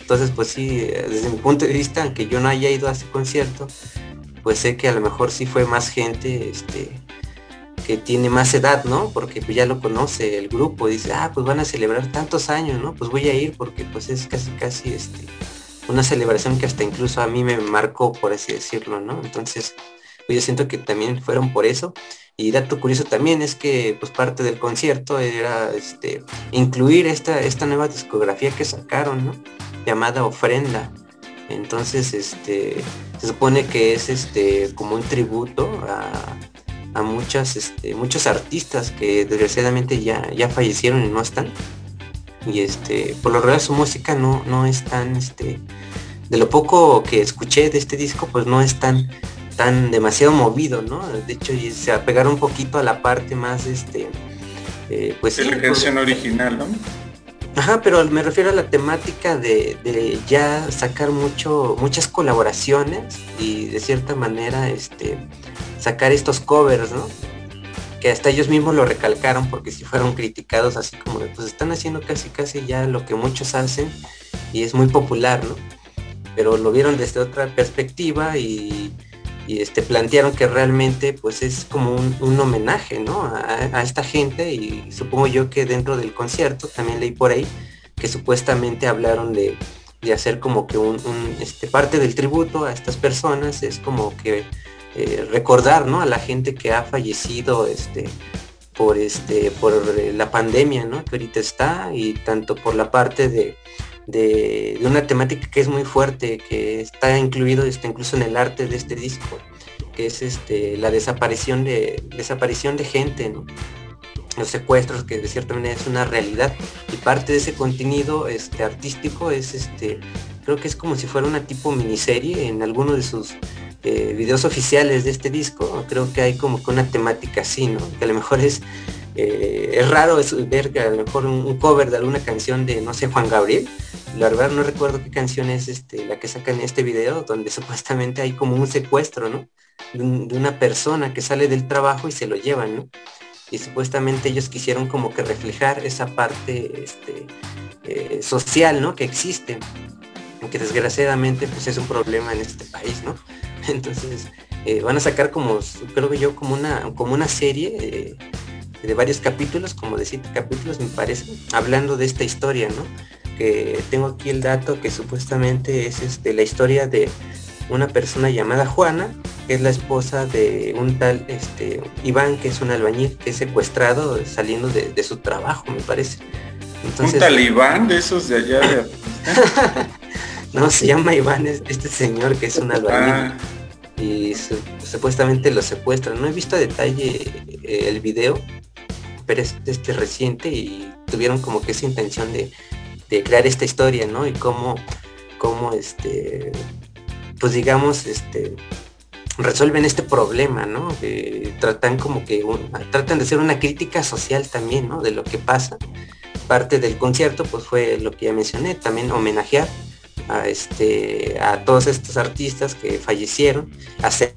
Entonces pues sí, desde mi punto de vista, aunque yo no haya ido a ese concierto, pues sé que a lo mejor sí fue más gente este, que tiene más edad, ¿no? Porque pues ya lo conoce el grupo, dice, ah, pues van a celebrar tantos años, ¿no? Pues voy a ir porque pues es casi casi este una celebración que hasta incluso a mí me marcó, por así decirlo, ¿no? Entonces, pues yo siento que también fueron por eso. Y dato curioso también es que pues parte del concierto era este incluir esta, esta nueva discografía que sacaron, ¿no? Llamada Ofrenda. Entonces, este, se supone que es este como un tributo a, muchas, este, muchos artistas que desgraciadamente ya, ya fallecieron y no están. Y este, por lo regular su música no, no es tan, este, de lo poco que escuché de este disco, pues no es tan tan demasiado movido, ¿no? De hecho, se apegaron un poquito a la parte más, este, eh, pues... De la canción original, ¿no? Ajá, pero me refiero a la temática de, ya sacar mucho, muchas colaboraciones y de cierta manera, este, sacar estos covers, ¿no? Que hasta ellos mismos lo recalcaron porque si fueron criticados así como de, pues están haciendo casi casi ya lo que muchos hacen y es muy popular, ¿no? Pero lo vieron desde otra perspectiva y y este, plantearon que realmente pues es como un, homenaje ¿no? a, esta gente y supongo yo que dentro del concierto también leí por ahí que supuestamente hablaron de, hacer como que un, este, parte del tributo a estas personas es como que eh, recordar ¿no? a la gente que ha fallecido este, por, este, por la pandemia ¿no? que ahorita está y tanto por la parte de, de, una temática que es muy fuerte, que está incluido este, incluso en el arte de este disco, que es este, la desaparición de, desaparición de gente, los secuestros, que de cierta manera es una realidad. Y parte de ese contenido este, artístico es, este, creo que es como si fuera una tipo miniserie en alguno de sus eh, videos oficiales de este disco. Creo que hay como que una temática así, ¿no? Que a lo mejor es eh, es raro ver que a lo mejor un, cover de alguna canción de, no sé, Juan Gabriel. La verdad no recuerdo qué canción es este, la que saca en este video, donde supuestamente hay como un secuestro, ¿no? De, una persona que sale del trabajo y se lo llevan, ¿no? Y supuestamente ellos quisieron como que reflejar esa parte este, eh, social, ¿no? Que existe, que desgraciadamente pues es un problema en este país, ¿no? Entonces eh, van a sacar como, creo que yo, como una, como una serie de varios capítulos, como de siete capítulos me parece, hablando de esta historia, ¿no? Que tengo aquí el dato que supuestamente es este, la historia de una persona llamada Juana, que es la esposa de un tal este, Iván, que es un albañil, que es secuestrado saliendo de, su trabajo, me parece. Entonces, ¿Un talibán de esos de allá? De... no, se llama Iván, este señor que es un albañil. Ah. Y supuestamente lo secuestran. No he visto a detalle eh, el video, pero es este reciente y tuvieron como que esa intención de, crear esta historia, ¿no? Y cómo, cómo este, pues digamos, este, resuelven este problema, ¿no? tratan como que tratan de hacer una crítica social también, ¿no? De lo que pasa. Parte del concierto, pues fue lo que ya mencioné, también homenajear a este a todos estos artistas que fallecieron, hacer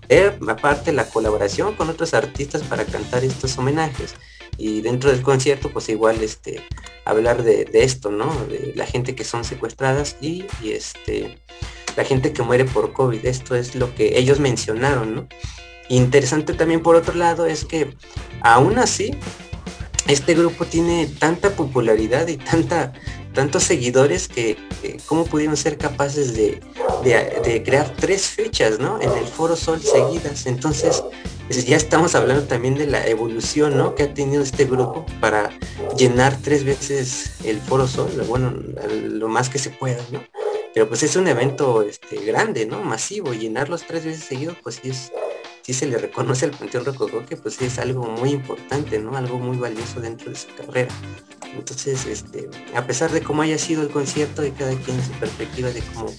aparte la colaboración con otros artistas para cantar estos homenajes. Y dentro del concierto pues igual este hablar de, esto no de la gente que son secuestradas y, este la gente que muere por covid. Esto es lo que ellos mencionaron no interesante también por otro lado es que aún así este grupo tiene tanta popularidad y tanta tantos seguidores que, cómo pudieron ser capaces de, crear tres fechas ¿no? en el Foro Sol seguidas entonces ya estamos hablando también de la evolución ¿no? que ha tenido este grupo para llenar tres veces el Foro Sol, bueno, lo más que se pueda, ¿no? Pero pues es un evento este, grande, ¿no? Masivo, llenarlos tres veces seguidos, pues es, sí se le reconoce al Panteón Rococó que pues es algo muy importante, ¿no? Algo muy valioso dentro de su carrera. Entonces, este, a pesar de cómo haya sido el concierto y cada quien su perspectiva de cómo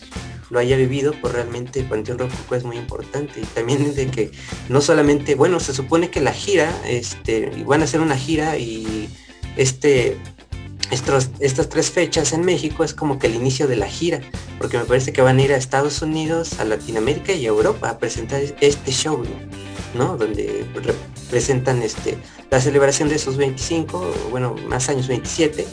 lo haya vivido, pues realmente Panteón Rococó es muy importante. Y también de que no solamente, bueno, se supone que la gira, este, van a hacer una gira y este, estos, estas tres fechas en México es como que el inicio de la gira, porque me parece que van a ir a Estados Unidos, a Latinoamérica y a Europa a presentar este show, ¿no? Donde presentan este, la celebración de esos 25, bueno, más años 27,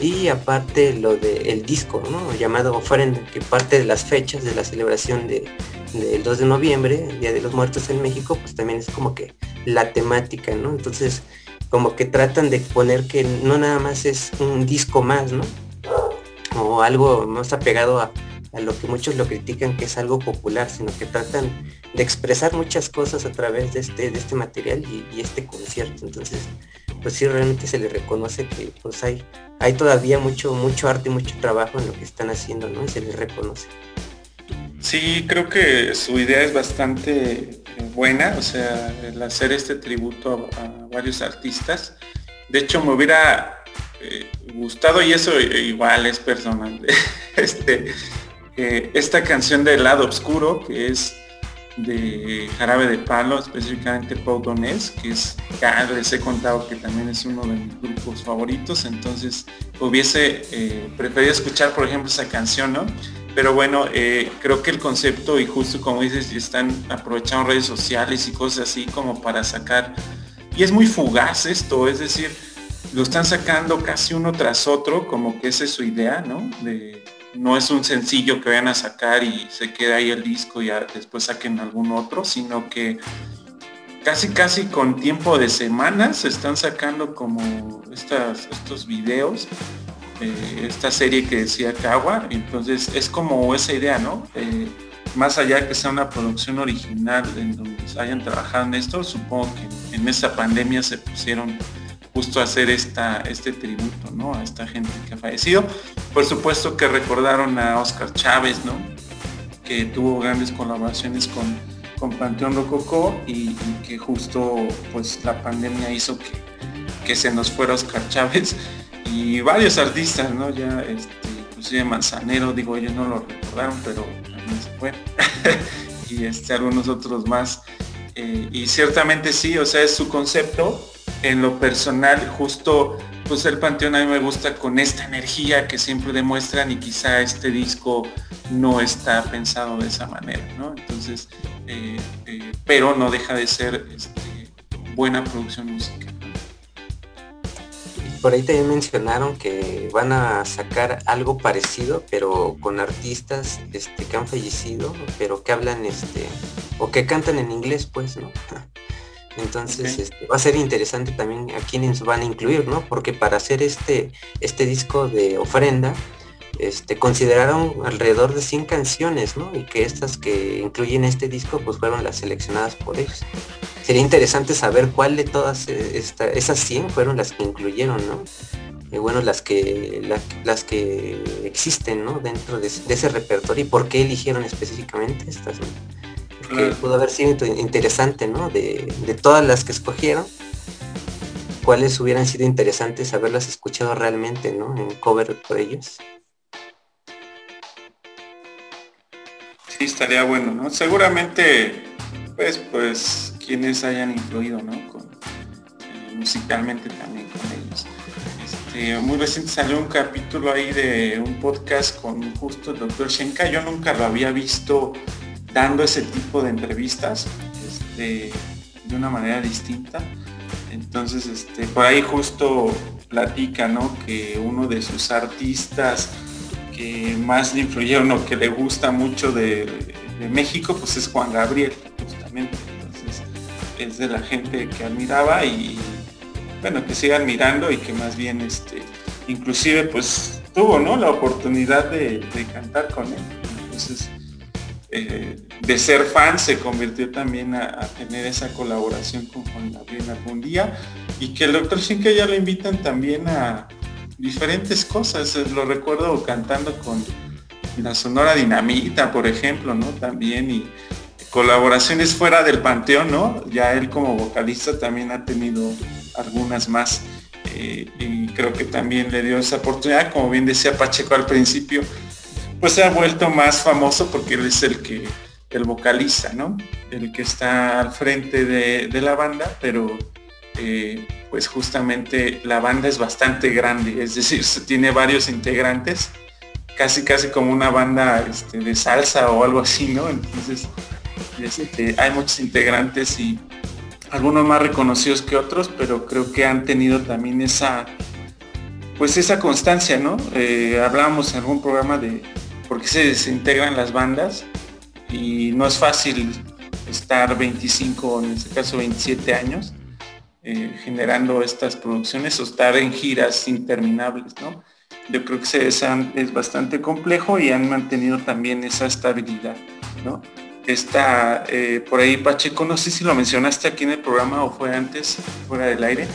y aparte lo del disco, ¿no? Llamado Ofrenda, que parte de las fechas de la celebración de, del 2 de noviembre, Día de los Muertos en México, pues también es como que la temática, ¿no? Entonces, como que tratan de poner que no nada más es un disco más, ¿no? O algo más apegado a, lo que muchos lo critican que es algo popular, sino que tratan de expresar muchas cosas a través de este, de este material y, este concierto. Entonces, pues sí realmente se le reconoce que pues hay, hay todavía mucho, mucho arte y mucho trabajo en lo que están haciendo, ¿no? Y se les reconoce. Sí, creo que su idea es bastante eh, buena, o sea, el hacer este tributo a, varios artistas. De hecho, me hubiera eh, gustado, y eso igual es personal, este, esta canción de Lado Oscuro, que es de Jarabe de Palo, específicamente Pau Donés, que es, ya les he contado que también es uno de mis grupos favoritos, entonces hubiese eh, preferido escuchar, por ejemplo, esa canción, ¿no? Pero bueno, eh, creo que el concepto, y justo como dices, están aprovechando redes sociales y cosas así como para sacar, y es muy fugaz esto, es decir, lo están sacando casi uno tras otro, como que esa es su idea, ¿no? De, no es un sencillo que vayan a sacar y se queda ahí el disco y después saquen algún otro, sino que casi casi con tiempo de semanas se están sacando como estas, estos videos, esta serie que decía Kawa, entonces es como esa idea, ¿no? Más allá que sea una producción original en donde hayan trabajado en esto, supongo que en esa pandemia se pusieron justo hacer esta, este tributo ¿no? a esta gente que ha fallecido. Por supuesto que recordaron a Oscar Chávez, ¿no? que tuvo grandes colaboraciones con, con Panteón Rococó y, que justo pues la pandemia hizo que, que, se nos fuera Oscar Chávez y varios artistas, ¿no? Ya este, inclusive Manzanero, digo, ellos no lo recordaron, pero también se fue. y este, algunos otros más. Eh, y ciertamente sí, o sea, es su concepto, en lo personal, justo pues el Panteón a mí me gusta con esta energía que siempre demuestran y quizá este disco no está pensado de esa manera, ¿no? Entonces, eh, eh, pero no deja de ser este, buena producción musical. Por ahí también mencionaron que van a sacar algo parecido, pero con artistas este, que han fallecido, pero que hablan este, o que cantan en inglés, pues, ¿no? Entonces este, va a ser interesante también a quienes van a incluir, ¿no? Porque para hacer este, este disco de ofrenda, este, consideraron alrededor de 100 canciones, ¿no? Y que estas que incluyen este disco pues fueron las seleccionadas por ellos. Sería interesante saber cuál de todas eh, esas 100 fueron las que incluyeron, ¿no? Y bueno, las que, las que existen, ¿no? Dentro de, ese repertorio y por qué eligieron específicamente estas, ¿no? que pudo haber sido interesante, ¿no? De, todas las que escogieron, cuáles hubieran sido interesantes haberlas escuchado realmente, ¿no? En cover por ellos. Sí, estaría bueno, ¿no? Seguramente, pues, pues, quienes hayan influido, ¿no? Eh, musicalmente también con ellos. Este, muy reciente salió un capítulo ahí de un podcast con justo el doctor Shenka. Yo nunca lo había visto dando ese tipo de entrevistas este, de una manera distinta. Entonces, este, por ahí justo platica, ¿no? Que uno de sus artistas más le influyeron o que le gusta mucho de, México, pues es Juan Gabriel, justamente. Entonces, es de la gente que admiraba y, bueno, que sigue admirando y que más bien, este, inclusive, pues tuvo, ¿no? La oportunidad de, cantar con él. Entonces, eh, de ser fan se convirtió también a, tener esa colaboración con Juan Gabriel algún día y que el doctor Shinka ya lo invitan también a diferentes cosas. Lo recuerdo cantando con la Sonora Dinamita, por ejemplo, ¿no? También y colaboraciones fuera del panteón, ¿no? Ya él como vocalista también ha tenido algunas más. Eh, y creo que también le dio esa oportunidad, como bien decía Pacheco al principio, pues se ha vuelto más famoso porque él es el que, el vocalista, ¿no? El que está al frente de, la banda, pero eh, pues justamente la banda es bastante grande, es decir, tiene varios integrantes, casi casi como una banda este, de salsa o algo así, ¿no? Entonces, hay muchos integrantes y algunos más reconocidos que otros, pero creo que han tenido también esa, pues esa constancia, ¿no? Eh, hablábamos en algún programa de por qué se desintegran las bandas y no es fácil estar 25, en este caso 27 años, eh, generando estas producciones o estar en giras interminables, ¿no? Yo creo que es, es bastante complejo y han mantenido también esa estabilidad, ¿no? Está eh, por ahí Pacheco, no sé si lo mencionaste aquí en el programa o fue antes, fuera del aire,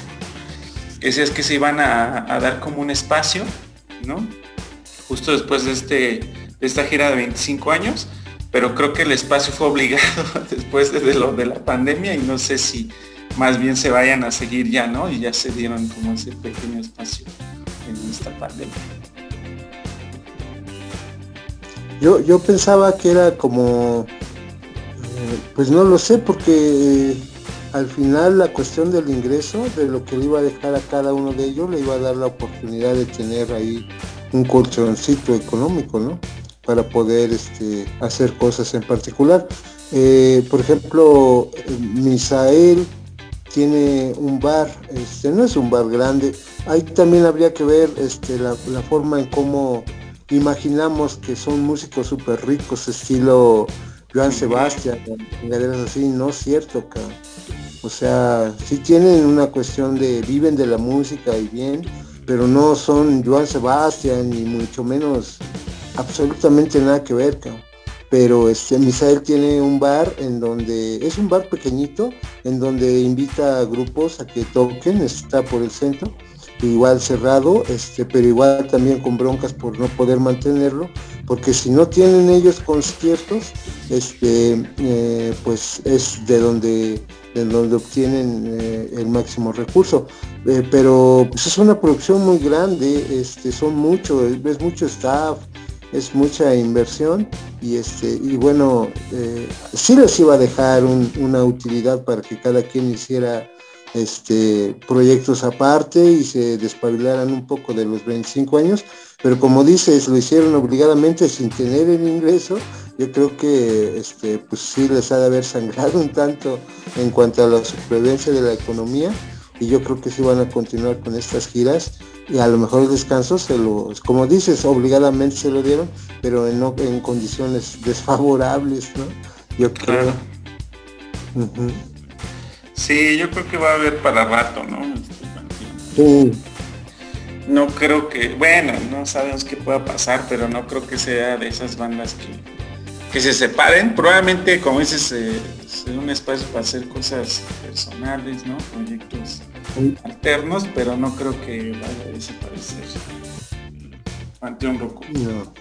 decías que se iban a, dar como un espacio, ¿no? Justo después de, este, de esta gira de 25 años, pero creo que el espacio fue obligado después de, lo de la pandemia y no sé si más bien se vayan a seguir ya, ¿no? Y ya se dieron como ese pequeño espacio en esta pandemia. Yo, yo pensaba que era como, eh, pues no lo sé, porque eh, al final la cuestión del ingreso, de lo que le iba a dejar a cada uno de ellos, le iba a dar la oportunidad de tener ahí un colchoncito económico, ¿no? para poder este, hacer cosas en particular. Eh, por ejemplo, Misael tiene un bar, este, no es un bar grande, ahí también habría que ver este, la, forma en cómo imaginamos que son músicos súper ricos, estilo Joan Sebastián, así, no es cierto, O sea, sí tienen una cuestión de, viven de la música y bien, pero no son Joan Sebastián ni mucho menos absolutamente nada que ver, Pero este, Misael tiene un bar en donde, es un bar pequeñito, en donde invita a grupos a que toquen, está por el centro, igual cerrado, este, pero igual también con broncas por no poder mantenerlo, porque si no tienen ellos conciertos, este, eh, pues es de donde, de donde obtienen eh, el máximo recurso. Eh, pero pues es una producción muy grande, este, son mucho, es mucho staff, es mucha inversión y este y bueno eh, sí les iba a dejar una utilidad para que cada quien hiciera este proyectos aparte y se despabilaran un poco de los 25 años pero como dices lo hicieron obligadamente sin tener el ingreso yo creo que este pues sí les ha de haber sangrado un tanto en cuanto a la supervivencia de la economía y yo creo que sí van a continuar con estas giras y a lo mejor el descanso se lo, como dices, obligadamente se lo dieron, pero en, en condiciones desfavorables, ¿no? Yo creo. Sí, yo creo que va a haber para rato, ¿no? Este, no creo que, bueno, no sabemos qué pueda pasar, pero no creo que sea de esas bandas que, que se separen. Probablemente, como dices, eh, un espacio para hacer cosas personales, ¿no? Proyectos alternos, pero no creo que vaya a desaparecer. Panteón Roku. No.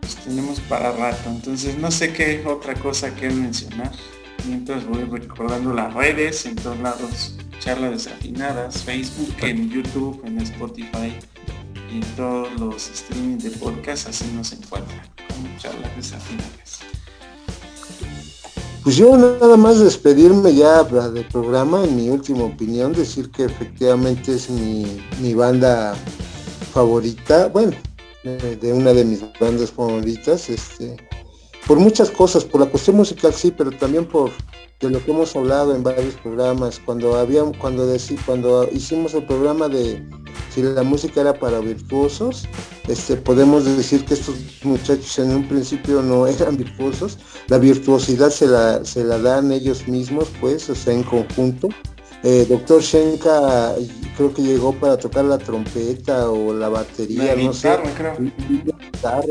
Pues tenemos para rato, entonces no sé qué otra cosa que mencionar. Mientras voy recordando las redes, en todos lados, charlas desafinadas, Facebook, en YouTube, en Spotify en todos los streaming de podcast, así nos encuentran como charlas desafinadas. Pues yo nada más despedirme ya del programa, en mi última opinión, decir que efectivamente es mi, banda favorita, bueno, de una de mis bandas favoritas, este, por muchas cosas, por la cuestión musical sí, pero también por de lo que hemos hablado en varios programas, cuando habíamos, cuando cuando hicimos el programa de si la música era para virtuosos, este, podemos decir que estos muchachos en un principio no eran virtuosos, la virtuosidad se la, se la dan ellos mismos, pues, o sea, en conjunto. Eh, doctor Shenka creo que llegó para tocar la trompeta o la batería, no sé.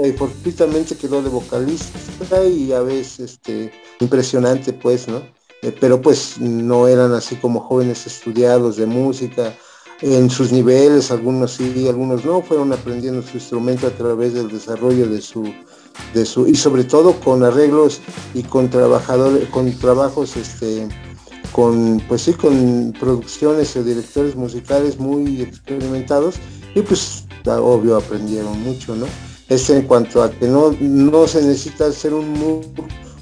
y fortuitamente quedó de vocalista y a veces este, impresionante pues, ¿no? Eh, pero pues no eran así como jóvenes estudiados de música, en sus niveles, algunos sí, algunos no, fueron aprendiendo su instrumento a través del desarrollo de su, de su, y sobre todo con arreglos y con trabajadores, con trabajos este con pues sí con producciones y directores musicales muy experimentados y pues obvio aprendieron mucho no es en cuanto a que no no se necesita ser un,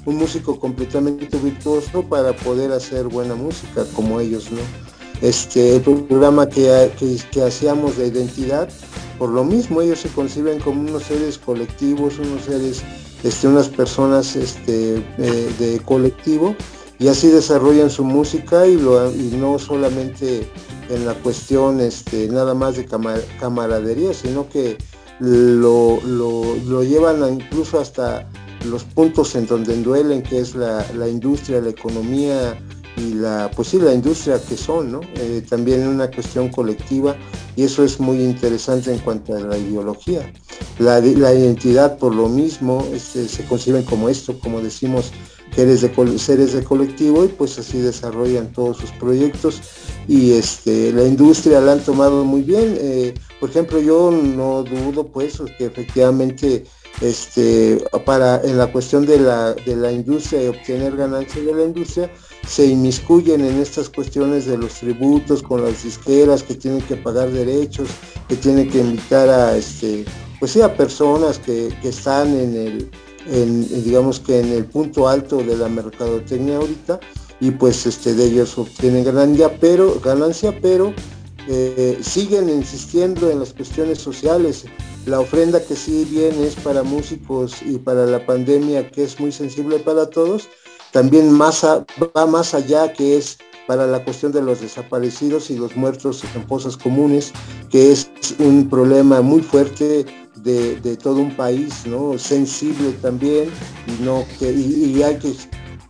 un músico completamente virtuoso para poder hacer buena música como ellos no este, el programa que, hacíamos de identidad, por lo mismo ellos se conciben como unos seres colectivos, unos seres, este, unas personas este, de colectivo y así desarrollan su música y, no solamente en la cuestión este, nada más de camaradería, sino que lo, lo, llevan incluso hasta los puntos en donde duelen, que es la, industria, la economía y la, pues sí, la industria que son, ¿no? Eh, también una cuestión colectiva y eso es muy interesante en cuanto a la ideología. La, identidad por lo mismo este, se conciben como esto, como decimos, seres de, seres de colectivo y pues así desarrollan todos sus proyectos y este, la industria la han tomado muy bien. Eh, por ejemplo, yo no dudo pues que efectivamente este, para, en la cuestión de la, de la industria y obtener ganancias de la industria, se inmiscuyen en estas cuestiones de los tributos con las disqueras que tienen que pagar derechos, que tienen que invitar a, este, pues sí, personas que, que están en el, en, digamos que en el punto alto de la mercadotecnia ahorita y pues este, de ellos obtienen ganancia, pero, ganancia, pero eh, siguen insistiendo en las cuestiones sociales. La ofrenda que sí viene es para músicos y para la pandemia que es muy sensible para todos, también más va más allá que es para la cuestión de los desaparecidos y los muertos en fosas comunes, que es un problema muy fuerte de, todo un país, ¿no? Sensible también, y, no, y hay que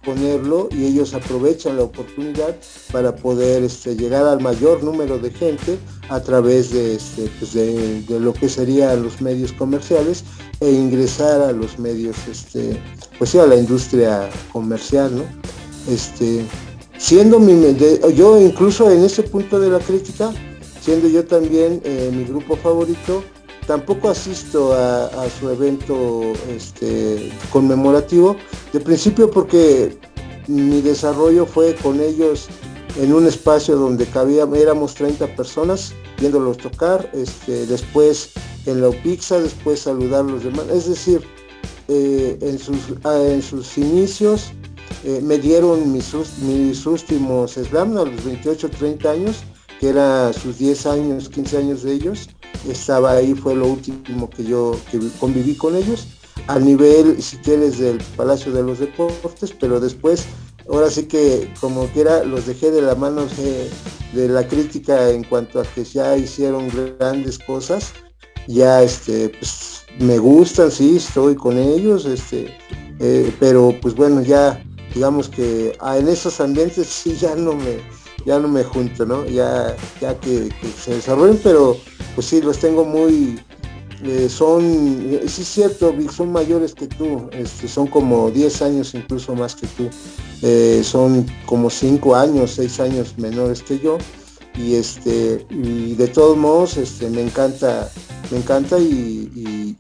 ponerlo y ellos aprovechan la oportunidad para poder este, llegar al mayor número de gente a través de, este, pues de, lo que serían los medios comerciales e ingresar a los medios, este, pues sí, a la industria comercial, ¿no? Este, siendo mi, yo incluso en ese punto de la crítica, siendo yo también eh, mi grupo favorito, tampoco asisto a, su evento este, conmemorativo, de principio porque mi desarrollo fue con ellos en un espacio donde cabía, éramos 30 personas viéndolos tocar, este, después en la UPIXA, después saludar a los demás, es decir, eh, en, sus, ah, en sus inicios eh, me dieron mis, mis últimos slam a los 28, 30 años, que eran sus 10 años, 15 años de ellos, estaba ahí, fue lo último que yo conviví con ellos, a nivel, si quieres, del Palacio de los Deportes, pero después, ahora sí que como quiera, los dejé de la mano de, la crítica en cuanto a que ya hicieron grandes cosas, ya este, pues, me gustan, sí, estoy con ellos, este, eh, pero pues bueno, ya digamos que ah, en esos ambientes sí ya no me, ya no me junto, ¿no? Ya, ya que, se desarrollen, pero pues sí, los tengo muy, eh, son, eh, sí es cierto, son mayores que tú, este, son como 10 años incluso más que tú, eh, son como 5 años, 6 años menores que yo, y este, y de todos modos, este, me encanta, me encanta y,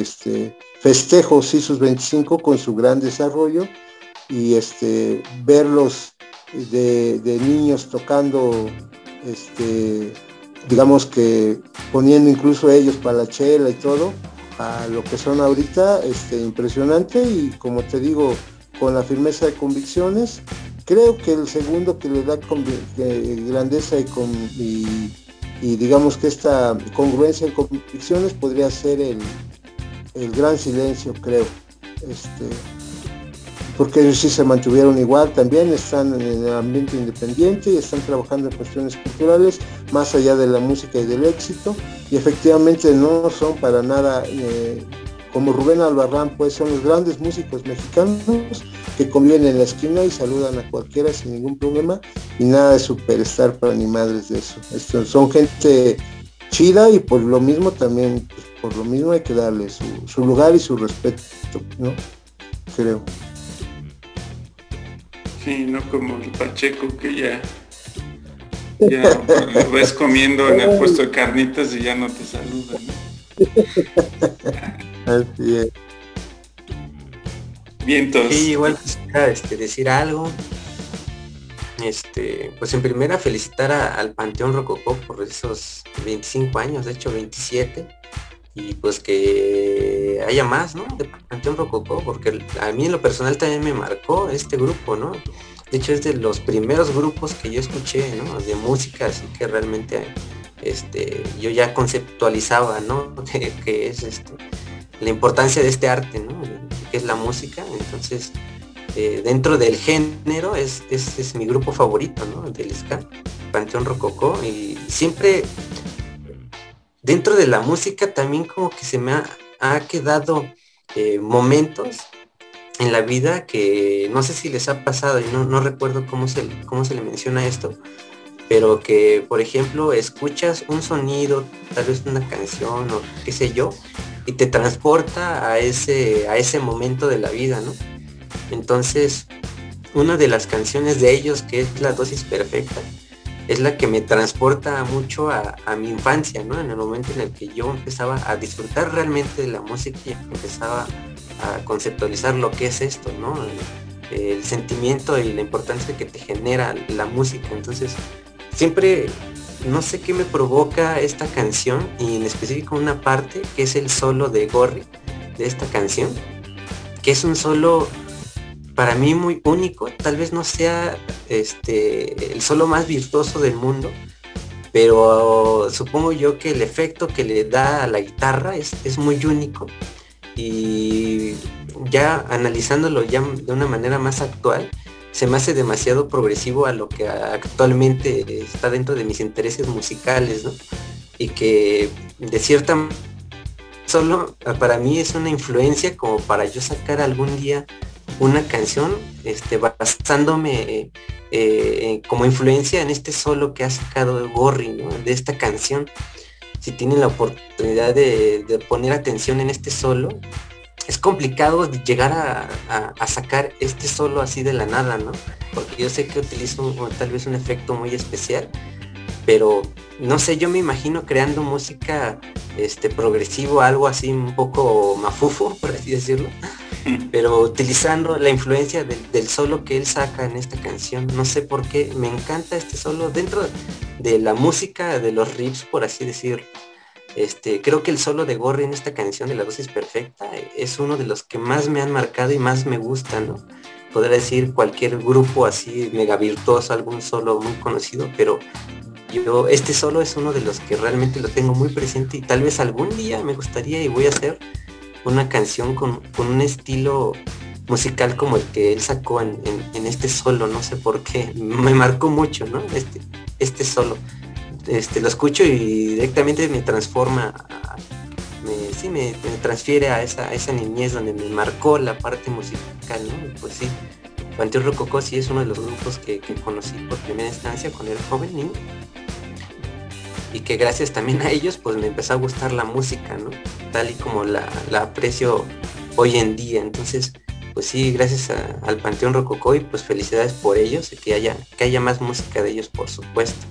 este, festejo sí sus 25 con su gran desarrollo. Y este, verlos de, niños tocando, este, digamos que poniendo incluso ellos para la chela y todo, a lo que son ahorita, este, impresionante y como te digo, con la firmeza de convicciones, creo que el segundo que le da grandeza y, con, y, digamos que esta congruencia en convicciones podría ser el, el gran silencio, creo. Este, porque ellos sí se mantuvieron igual también, están en el ambiente independiente y están trabajando en cuestiones culturales más allá de la música y del éxito y efectivamente no son para nada eh, como Rubén Albarrán, pues son los grandes músicos mexicanos que conviven en la esquina y saludan a cualquiera sin ningún problema y nada de superestar para ni madres de eso. son gente chida y por lo mismo también, pues, por lo mismo hay que darle su lugar y su respeto, ¿no? Creo. Sí, no como el Pacheco que ya, ya lo ves comiendo en el puesto de carnitas y ya no te saludan. Así es. Vientos. Sí, igual este, decir algo. Este, pues en primera felicitar al Panteón Rococó por esos 25 años, de hecho 27 y pues que haya más, ¿no? De Panteón Rococó, porque a mí en lo personal también me marcó este grupo, ¿no? De hecho es de los primeros grupos que yo escuché. De música, así que realmente este, yo ya conceptualizaba, ¿no? que, es este, la importancia de este arte, ¿no? Que es la música. Entonces, eh, dentro del género es, es, mi grupo favorito, ¿no? Del ska, Panteón Rococó. Y siempre dentro de la música también como que se me ha, quedado eh, momentos en la vida que no sé si les ha pasado y no, no recuerdo cómo se, cómo se le menciona esto, pero que por ejemplo escuchas un sonido, tal vez una canción o qué sé yo, y te transporta a ese, a ese momento de la vida, ¿no? Entonces, una de las canciones de ellos, que es La dosis perfecta, es la que me transporta mucho a, mi infancia, ¿no? En el momento en el que yo empezaba a disfrutar realmente de la música y empezaba a conceptualizar lo que es esto, ¿no? El, el sentimiento y la importancia que te genera la música. Entonces, siempre no sé qué me provoca esta canción y en específico una parte que es el solo de Gorry de esta canción, que es un solo para mí muy único, tal vez no sea este el solo más virtuoso del mundo, pero supongo yo que el efecto que le da a la guitarra es, es muy único y ya analizándolo ya de una manera más actual, se me hace demasiado progresivo a lo que actualmente está dentro de mis intereses musicales, ¿no? Y que de cierta solo para mí es una influencia como para yo sacar algún día una canción este, basándome eh, como influencia en este solo que ha sacado Gorri, ¿no? De esta canción. Si tienen la oportunidad de, de poner atención en este solo, es complicado llegar a, sacar este solo así de la nada, ¿no? Porque yo sé que utilizo tal vez un efecto muy especial, pero no sé, yo me imagino creando música este progresivo, algo así un poco mafufo, por así decirlo, pero utilizando la influencia del solo que él saca en esta canción. No sé por qué, me encanta este solo dentro de la música, de los riffs, por así decirlo este, creo que el solo de Gorri en esta canción de La dosis perfecta es uno de los que más me han marcado y más me gusta, ¿no? Podría decir cualquier grupo así mega virtuoso, algún solo muy conocido, pero este solo es uno de los que realmente lo tengo muy presente y tal vez algún día me gustaría y voy a hacer una canción con, un estilo musical como el que él sacó en, este solo, no sé por qué, me marcó mucho, ¿no? Este, este solo este, lo escucho y directamente me transforma, me, sí, me, transfiere a esa, esa niñez donde me marcó la parte musical, ¿no? pues sí, Panteón Rococó sí es uno de los grupos que, conocí por primera instancia cuando era joven. Y que gracias también a ellos pues me empezó a gustar la música, ¿no? Tal y como la, aprecio hoy en día. Entonces, pues sí, gracias al Panteón Rococó y pues felicidades por ellos y que haya, que haya más música de ellos por supuesto.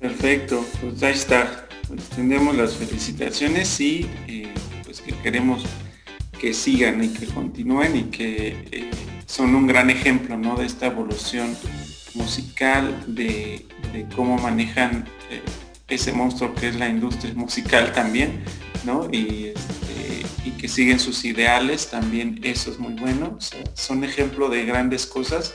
Perfecto, pues ahí está. Pues las felicitaciones y eh, pues que queremos que sigan y que continúen y que eh, son un gran ejemplo ¿no? de esta evolución musical, de, cómo manejan eh, ese monstruo que es la industria musical también, ¿no? Y, este, que siguen sus ideales, también eso es muy bueno. son ejemplo de grandes cosas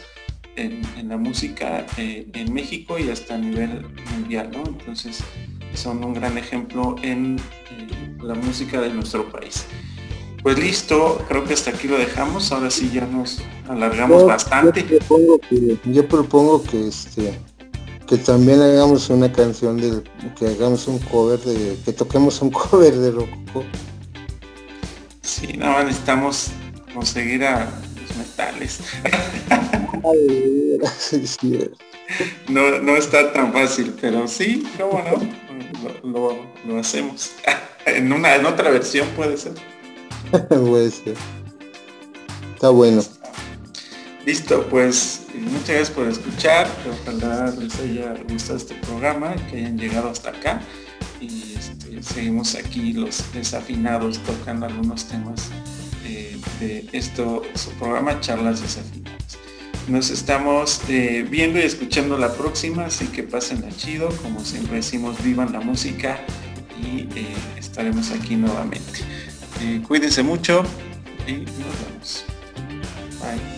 en, la música eh, en México y hasta a nivel mundial, ¿no? Entonces son un gran ejemplo en la música de nuestro país. Pues listo, creo que hasta aquí lo dejamos. Ahora sí ya nos alargamos bastante. Yo propongo que, yo propongo que este que también hagamos una canción de que hagamos un cover de que toquemos un cover de Rococo. Sí, no necesitamos conseguir a los metales. No, no está tan fácil, pero sí, cómo no, lo, hacemos. En una, en otra versión puede ser. Está bueno. Listo, pues muchas gracias por escuchar. Ojalá les haya gustado este programa, que hayan llegado hasta acá. Y este, seguimos aquí los desafinados tocando algunos temas eh, de esto, su programa Charlas Desafinadas. Nos estamos eh, viendo y escuchando la próxima, así que pasen a chido, como siempre decimos, vivan la música y eh, estaremos aquí nuevamente. Cuídense mucho y nos vemos. Bye.